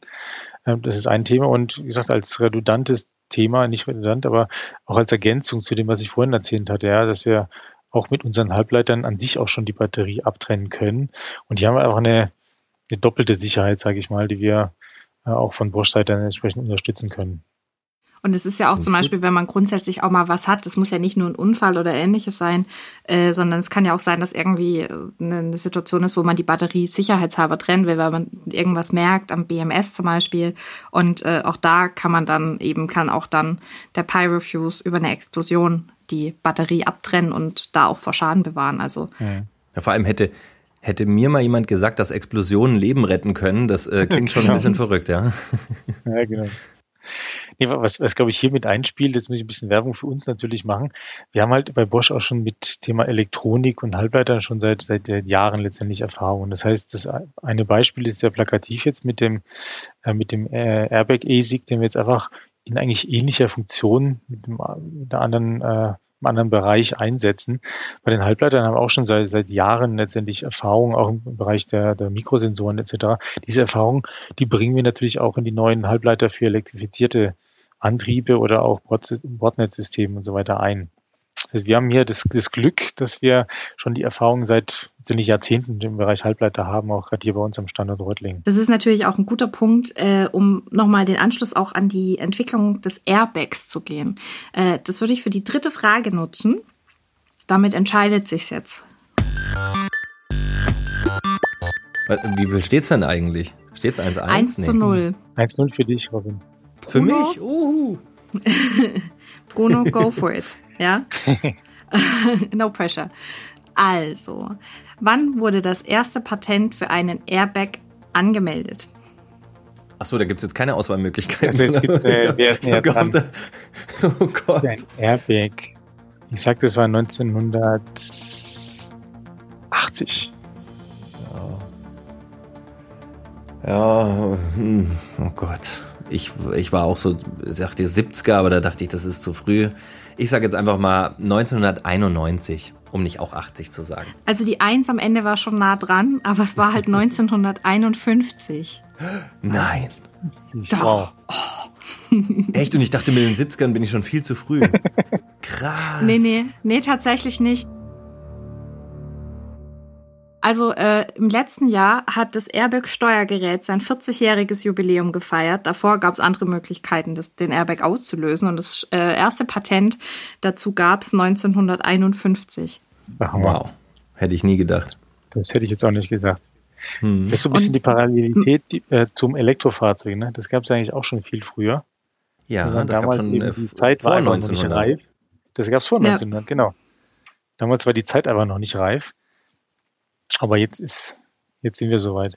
Ähm, das ist ein Thema und wie gesagt, als redundantes Thema, nicht redundant, aber auch als Ergänzung zu dem, was ich vorhin erzählt hatte, ja, dass wir auch mit unseren Halbleitern an sich auch schon die Batterie abtrennen können. Und hier haben wir auch eine, eine doppelte Sicherheit, sage ich mal, die wir äh, auch von Bosch-Seite entsprechend unterstützen können. Und es ist ja auch zum Beispiel, wenn man grundsätzlich auch mal was hat, das muss ja nicht nur ein Unfall oder ähnliches sein, äh, sondern es kann ja auch sein, dass irgendwie äh, eine Situation ist, wo man die Batterie sicherheitshalber trennen will, weil man irgendwas merkt, am BMS zum Beispiel. Und äh, auch da kann man dann eben, kann auch dann der Pyrofuse über eine Explosion die Batterie abtrennen und da auch vor Schaden bewahren. Also ja, vor allem hätte, hätte mir mal jemand gesagt, dass Explosionen Leben retten können, das äh, klingt schon ein bisschen verrückt, ja. Ja, genau. Nee, was, was glaube ich hier mit einspielt, jetzt muss ich ein bisschen Werbung für uns natürlich machen. Wir haben halt bei Bosch auch schon mit Thema Elektronik und Halbleiter schon seit, seit Jahren letztendlich Erfahrung. Das heißt, das eine Beispiel ist sehr plakativ jetzt mit dem, äh, mit dem äh, Airbag ASIC, den wir jetzt einfach in eigentlich ähnlicher Funktion mit, dem, mit einer anderen äh, einem anderen Bereich einsetzen. Bei den Halbleitern haben wir auch schon seit, seit Jahren letztendlich Erfahrungen, auch im Bereich der, der Mikrosensoren etc. Diese Erfahrungen, die bringen wir natürlich auch in die neuen Halbleiter für elektrifizierte Antriebe oder auch Bordnetzsysteme und so weiter ein. Also wir haben hier das, das Glück, dass wir schon die Erfahrung seit ziemlich Jahrzehnten im Bereich Halbleiter haben, auch gerade hier bei uns am Standort Reutlingen. Das ist natürlich auch ein guter Punkt, äh, um nochmal den Anschluss auch an die Entwicklung des Airbags zu gehen. Äh, das würde ich für die dritte Frage nutzen. Damit entscheidet sich's jetzt. Wie viel steht's denn eigentlich? Steht's 1-1? 1 zu 0. 1-0 für dich, Robin. Für mich? Uhu. Bruno, go for it. Ja? no pressure. Also, wann wurde das erste Patent für einen Airbag angemeldet? Achso, da gibt es jetzt keine Auswahlmöglichkeiten. Ja, gibt, äh, ist oh Gott. Ein Airbag. Ich sag, das war 1980. Ja, ja hm, oh Gott. Ich, ich war auch so, ich dachte 70er, aber da dachte ich, das ist zu früh. Ich sage jetzt einfach mal 1991, um nicht auch 80 zu sagen. Also die 1 am Ende war schon nah dran, aber es war halt 1951. Nein. Doch. Oh. Echt? Und ich dachte, mit den 70ern bin ich schon viel zu früh. Krass. Nee, nee, nee, tatsächlich nicht. Also äh, im letzten Jahr hat das Airbag Steuergerät sein 40-jähriges Jubiläum gefeiert. Davor gab es andere Möglichkeiten, das, den Airbag auszulösen. Und das äh, erste Patent dazu gab es 1951. Ach, wow, hätte ich nie gedacht. Das hätte ich jetzt auch nicht gesagt. Hm. Das ist so ein bisschen Und, die Parallelität die, äh, zum Elektrofahrzeug. Ne? Das gab es eigentlich auch schon viel früher. Ja, das gab schon äh, die Zeit vor 1900. Reif. Das gab es vor 1900, ja. genau. Damals war die Zeit aber noch nicht reif. Aber jetzt ist, jetzt sind wir soweit.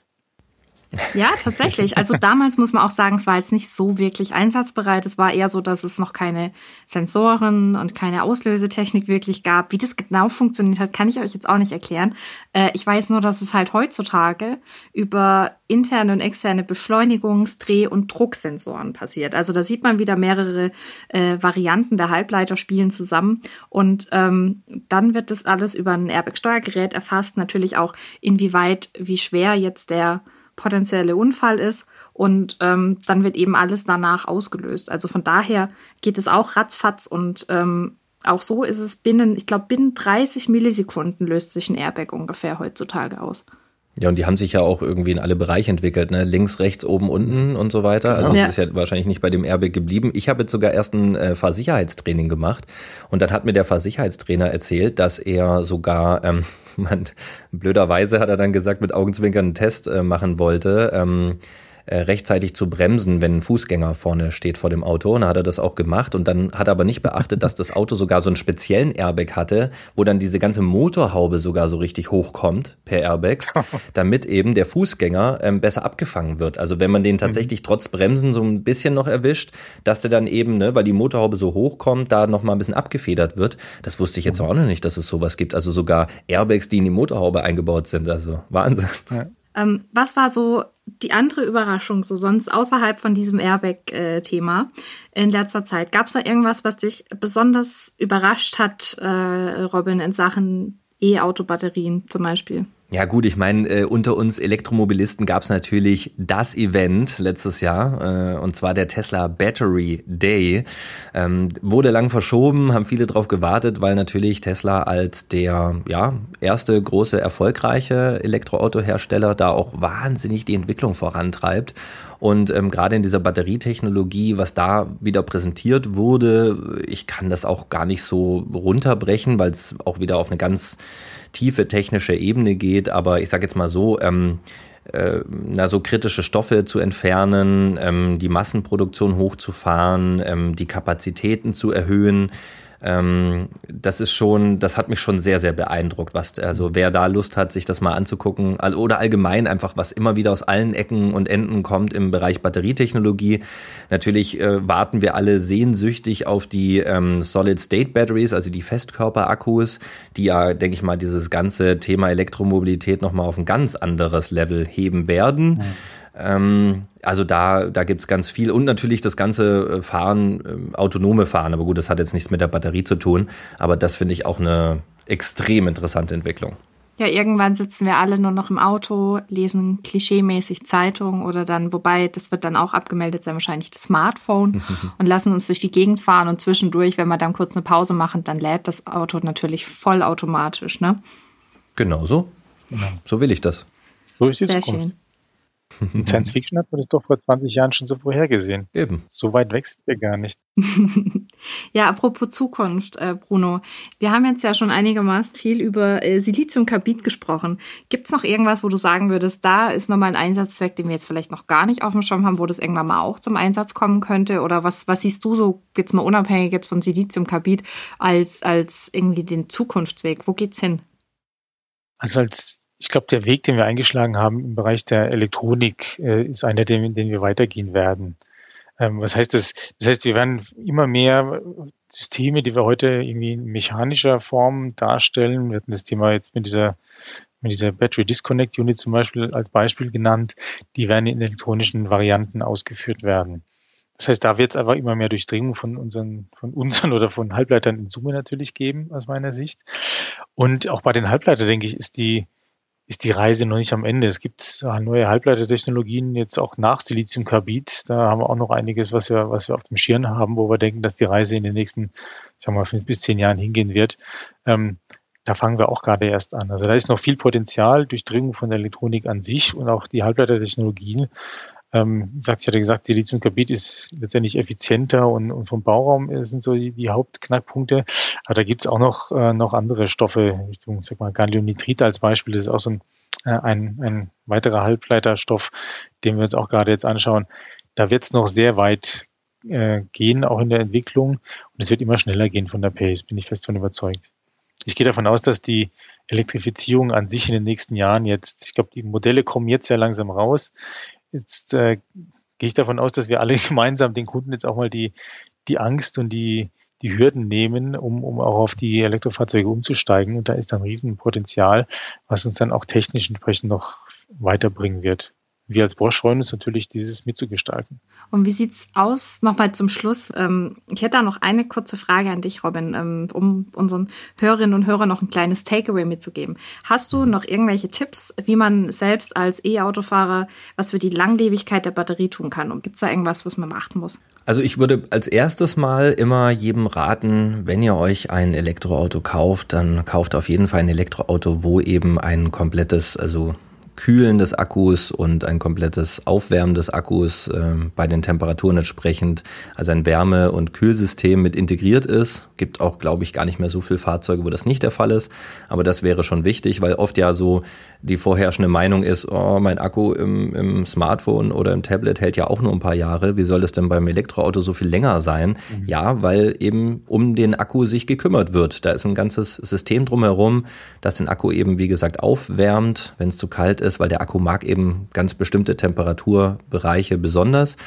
Ja, tatsächlich. Also damals muss man auch sagen, es war jetzt nicht so wirklich einsatzbereit. Es war eher so, dass es noch keine Sensoren und keine Auslösetechnik wirklich gab. Wie das genau funktioniert hat, kann ich euch jetzt auch nicht erklären. Äh, ich weiß nur, dass es halt heutzutage über interne und externe Beschleunigungs-, Dreh- und Drucksensoren passiert. Also da sieht man wieder mehrere äh, Varianten der Halbleiter spielen zusammen. Und ähm, dann wird das alles über ein Airbag-Steuergerät erfasst. Natürlich auch, inwieweit, wie schwer jetzt der potenzielle Unfall ist und ähm, dann wird eben alles danach ausgelöst. Also von daher geht es auch ratzfatz und ähm, auch so ist es binnen, ich glaube, binnen 30 Millisekunden löst sich ein Airbag ungefähr heutzutage aus. Ja, und die haben sich ja auch irgendwie in alle Bereiche entwickelt, ne? Links, rechts, oben, unten und so weiter. Also es ja. ist ja wahrscheinlich nicht bei dem Airbag geblieben. Ich habe jetzt sogar erst ein äh, Fahrsicherheitstraining gemacht und dann hat mir der Fahrsicherheitstrainer erzählt, dass er sogar, ähm, man, blöderweise hat er dann gesagt, mit Augenzwinkern einen Test äh, machen wollte. Ähm, äh, rechtzeitig zu bremsen, wenn ein Fußgänger vorne steht vor dem Auto. Und dann hat er das auch gemacht und dann hat er aber nicht beachtet, dass das Auto sogar so einen speziellen Airbag hatte, wo dann diese ganze Motorhaube sogar so richtig hochkommt per Airbags, damit eben der Fußgänger ähm, besser abgefangen wird. Also wenn man den tatsächlich trotz Bremsen so ein bisschen noch erwischt, dass der dann eben, ne, weil die Motorhaube so hochkommt, da noch mal ein bisschen abgefedert wird. Das wusste ich jetzt auch noch nicht, dass es sowas gibt. Also sogar Airbags, die in die Motorhaube eingebaut sind. Also Wahnsinn. Ja. Ähm, was war so die andere Überraschung, so sonst außerhalb von diesem Airbag-Thema in letzter Zeit? Gab es da irgendwas, was dich besonders überrascht hat, äh, Robin, in Sachen E-Auto-Batterien zum Beispiel? Ja gut, ich meine, äh, unter uns Elektromobilisten gab es natürlich das Event letztes Jahr, äh, und zwar der Tesla Battery Day. Ähm, wurde lang verschoben, haben viele drauf gewartet, weil natürlich Tesla als der ja, erste große erfolgreiche Elektroautohersteller da auch wahnsinnig die Entwicklung vorantreibt Und ähm, gerade in dieser Batterietechnologie, was da wieder präsentiert wurde, ich kann das auch gar nicht so runterbrechen, weil es auch wieder auf eine ganz tiefe technische Ebene geht. Aber ich sage jetzt mal so, ähm, äh, na, so kritische Stoffe zu entfernen, ähm, die Massenproduktion hochzufahren, ähm, die Kapazitäten zu erhöhen. Ähm, das ist schon, das hat mich schon sehr, sehr beeindruckt, was, also wer da Lust hat, sich das mal anzugucken, oder allgemein einfach, was immer wieder aus allen Ecken und Enden kommt im Bereich Batterietechnologie. Natürlich äh, warten wir alle sehnsüchtig auf die ähm, Solid-State Batteries, also die Festkörperakkus, die ja, denke ich mal, dieses ganze Thema Elektromobilität nochmal auf ein ganz anderes Level heben werden. Mhm. Ähm, also da, da gibt's ganz viel und natürlich das ganze äh, Fahren, äh, autonome Fahren. Aber gut, das hat jetzt nichts mit der Batterie zu tun. Aber das finde ich auch eine extrem interessante Entwicklung. Ja, irgendwann sitzen wir alle nur noch im Auto, lesen klischeemäßig Zeitung oder dann, wobei das wird dann auch abgemeldet sein, wahrscheinlich das Smartphone und lassen uns durch die Gegend fahren und zwischendurch, wenn wir dann kurz eine Pause machen, dann lädt das Auto natürlich vollautomatisch, ne? Genau so. Genau. So will ich das. So ist Sehr schön. In Science Fiction hat man das doch vor 20 Jahren schon so vorhergesehen. Eben. So weit wächst wir gar nicht. ja, apropos Zukunft, äh, Bruno. Wir haben jetzt ja schon einigermaßen viel über äh, Siliziumkarbid gesprochen. Gibt es noch irgendwas, wo du sagen würdest, da ist nochmal ein Einsatzzweck, den wir jetzt vielleicht noch gar nicht auf dem Schirm haben, wo das irgendwann mal auch zum Einsatz kommen könnte? Oder was, was siehst du so, jetzt mal unabhängig jetzt von Siliziumkarbid, als, als irgendwie den Zukunftsweg? Wo geht's hin? Also als ich glaube, der Weg, den wir eingeschlagen haben im Bereich der Elektronik, äh, ist einer, den, den wir weitergehen werden. Ähm, was heißt das? Das heißt, wir werden immer mehr Systeme, die wir heute irgendwie in mechanischer Form darstellen. Wir hatten das Thema jetzt mit dieser, mit dieser Battery Disconnect Unit zum Beispiel als Beispiel genannt. Die werden in elektronischen Varianten ausgeführt werden. Das heißt, da wird es einfach immer mehr Durchdringung von unseren, von unseren oder von Halbleitern in Summe natürlich geben, aus meiner Sicht. Und auch bei den Halbleitern, denke ich, ist die, ist die Reise noch nicht am Ende. Es gibt neue Halbleitertechnologien jetzt auch nach Siliziumkarbid. Da haben wir auch noch einiges, was wir, was wir auf dem Schirm haben, wo wir denken, dass die Reise in den nächsten, sagen wir mal, fünf bis zehn Jahren hingehen wird. Ähm, da fangen wir auch gerade erst an. Also da ist noch viel Potenzial, Durchdringung von der Elektronik an sich und auch die Halbleitertechnologien. Ähm, sagt, ich hatte gesagt, Siliziumkarbid ist letztendlich effizienter und, und vom Bauraum sind so die, die Hauptknackpunkte. Aber da gibt es auch noch, äh, noch andere Stoffe, Richtung, sag mal, Galliumnitrit als Beispiel, das ist auch so ein, äh, ein, ein weiterer Halbleiterstoff, den wir uns auch gerade jetzt anschauen. Da wird es noch sehr weit äh, gehen, auch in der Entwicklung. Und es wird immer schneller gehen von der Pace, bin ich fest von überzeugt. Ich gehe davon aus, dass die Elektrifizierung an sich in den nächsten Jahren jetzt, ich glaube, die Modelle kommen jetzt sehr langsam raus. Jetzt äh, gehe ich davon aus, dass wir alle gemeinsam den Kunden jetzt auch mal die, die Angst und die, die Hürden nehmen, um, um auch auf die Elektrofahrzeuge umzusteigen. Und da ist dann ein Riesenpotenzial, was uns dann auch technisch entsprechend noch weiterbringen wird wir als Bosch freuen uns natürlich, dieses mitzugestalten. Und wie sieht's aus? Nochmal zum Schluss. Ähm, ich hätte da noch eine kurze Frage an dich, Robin, ähm, um unseren Hörerinnen und Hörern noch ein kleines Takeaway mitzugeben. Hast du noch irgendwelche Tipps, wie man selbst als E-Autofahrer was für die Langlebigkeit der Batterie tun kann? Und gibt's da irgendwas, was man beachten muss? Also ich würde als erstes mal immer jedem raten, wenn ihr euch ein Elektroauto kauft, dann kauft auf jeden Fall ein Elektroauto, wo eben ein komplettes, also Kühlen des Akkus und ein komplettes Aufwärmen des Akkus äh, bei den Temperaturen entsprechend, also ein Wärme- und Kühlsystem mit integriert ist. Gibt auch, glaube ich, gar nicht mehr so viele Fahrzeuge, wo das nicht der Fall ist. Aber das wäre schon wichtig, weil oft ja so die vorherrschende Meinung ist, oh, mein Akku im, im Smartphone oder im Tablet hält ja auch nur ein paar Jahre. Wie soll es denn beim Elektroauto so viel länger sein? Mhm. Ja, weil eben um den Akku sich gekümmert wird. Da ist ein ganzes System drumherum, das den Akku eben, wie gesagt, aufwärmt, wenn es zu kalt ist ist, weil der Akku mag eben ganz bestimmte Temperaturbereiche besonders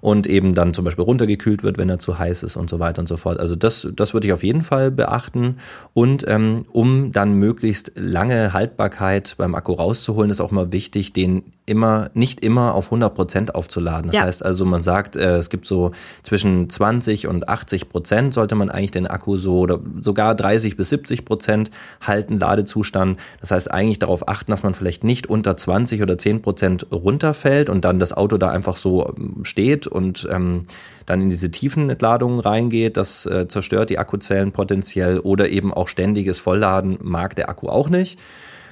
und eben dann zum Beispiel runtergekühlt wird, wenn er zu heiß ist und so weiter und so fort. Also das, das würde ich auf jeden Fall beachten. Und ähm, um dann möglichst lange Haltbarkeit beim Akku rauszuholen, ist auch mal wichtig, den immer, nicht immer auf 100 Prozent aufzuladen. Das ja. heißt also, man sagt, äh, es gibt so zwischen 20 und 80 Prozent sollte man eigentlich den Akku so oder sogar 30 bis 70 Prozent halten, Ladezustand. Das heißt eigentlich darauf achten, dass man vielleicht nicht unter 20 oder 10 Prozent runterfällt und dann das Auto da einfach so ähm, steht und ähm, dann in diese tiefen Entladungen reingeht. Das äh, zerstört die Akkuzellen potenziell oder eben auch ständiges Vollladen mag der Akku auch nicht.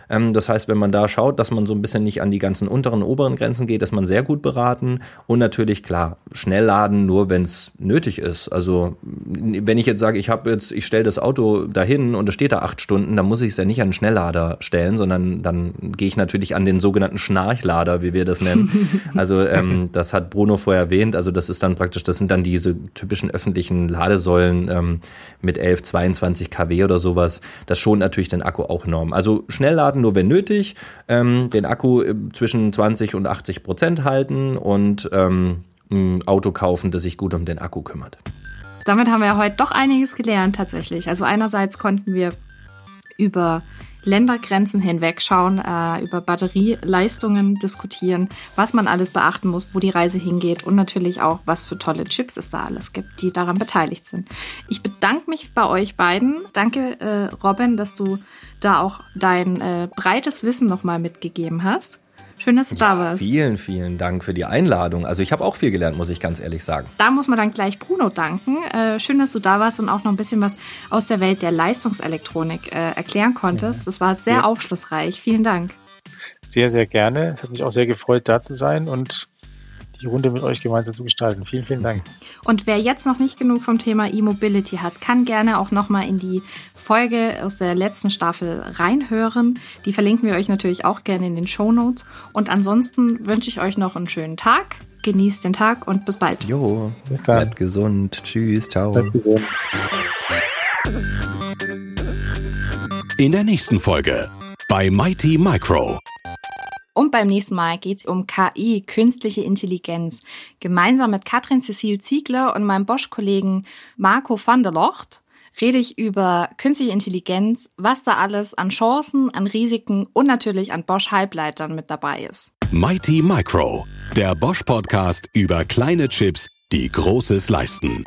Ähm, das heißt, wenn man da schaut, dass man so ein bisschen nicht an die ganzen unteren, oberen Grenzen geht, ist man sehr gut beraten. Und natürlich, klar, schnell laden, nur wenn es nötig ist. Also wenn ich jetzt sage, ich habe jetzt, ich stelle das Auto dahin und es steht da acht Stunden, dann muss ich es ja nicht an den Schnelllader stellen, sondern dann gehe ich natürlich an den sogenannten Schnarchlader, wie wir das nennen. also ähm, das hat Bruno vorher erwähnt. Also das ist dann praktisch, das sind dann diese typischen öffentlichen Ladesäulen ähm, mit 11, 22 kW oder sowas. Das schont natürlich den Akku auch enorm. Also schnell laden nur wenn nötig, ähm, den Akku äh, zwischen 20 und 80 Prozent halten und ähm, ein Auto kaufen, das sich gut um den Akku kümmert. Damit haben wir ja heute doch einiges gelernt tatsächlich. Also einerseits konnten wir über Ländergrenzen hinweg schauen, äh, über Batterieleistungen diskutieren, was man alles beachten muss, wo die Reise hingeht und natürlich auch, was für tolle Chips es da alles gibt, die daran beteiligt sind. Ich bedanke mich bei euch beiden. Danke, äh, Robin, dass du da auch dein äh, breites Wissen nochmal mitgegeben hast. Schön, dass du ja, da warst. Vielen, vielen Dank für die Einladung. Also ich habe auch viel gelernt, muss ich ganz ehrlich sagen. Da muss man dann gleich Bruno danken. Äh, schön, dass du da warst und auch noch ein bisschen was aus der Welt der Leistungselektronik äh, erklären konntest. Das war sehr ja. aufschlussreich. Vielen Dank. Sehr, sehr gerne. Es hat mich auch sehr gefreut, da zu sein und die Runde mit euch gemeinsam zu gestalten. Vielen, vielen Dank. Und wer jetzt noch nicht genug vom Thema E-Mobility hat, kann gerne auch nochmal in die Folge aus der letzten Staffel reinhören. Die verlinken wir euch natürlich auch gerne in den Show Notes. Und ansonsten wünsche ich euch noch einen schönen Tag. Genießt den Tag und bis bald. Jo, bis dann. Bleibt gesund. Tschüss, ciao. In der nächsten Folge bei Mighty Micro. Und beim nächsten Mal geht es um KI, künstliche Intelligenz. Gemeinsam mit Katrin Cecil Ziegler und meinem Bosch-Kollegen Marco van der Locht rede ich über künstliche Intelligenz, was da alles an Chancen, an Risiken und natürlich an Bosch-Halbleitern mit dabei ist. Mighty Micro, der Bosch-Podcast über kleine Chips, die Großes leisten.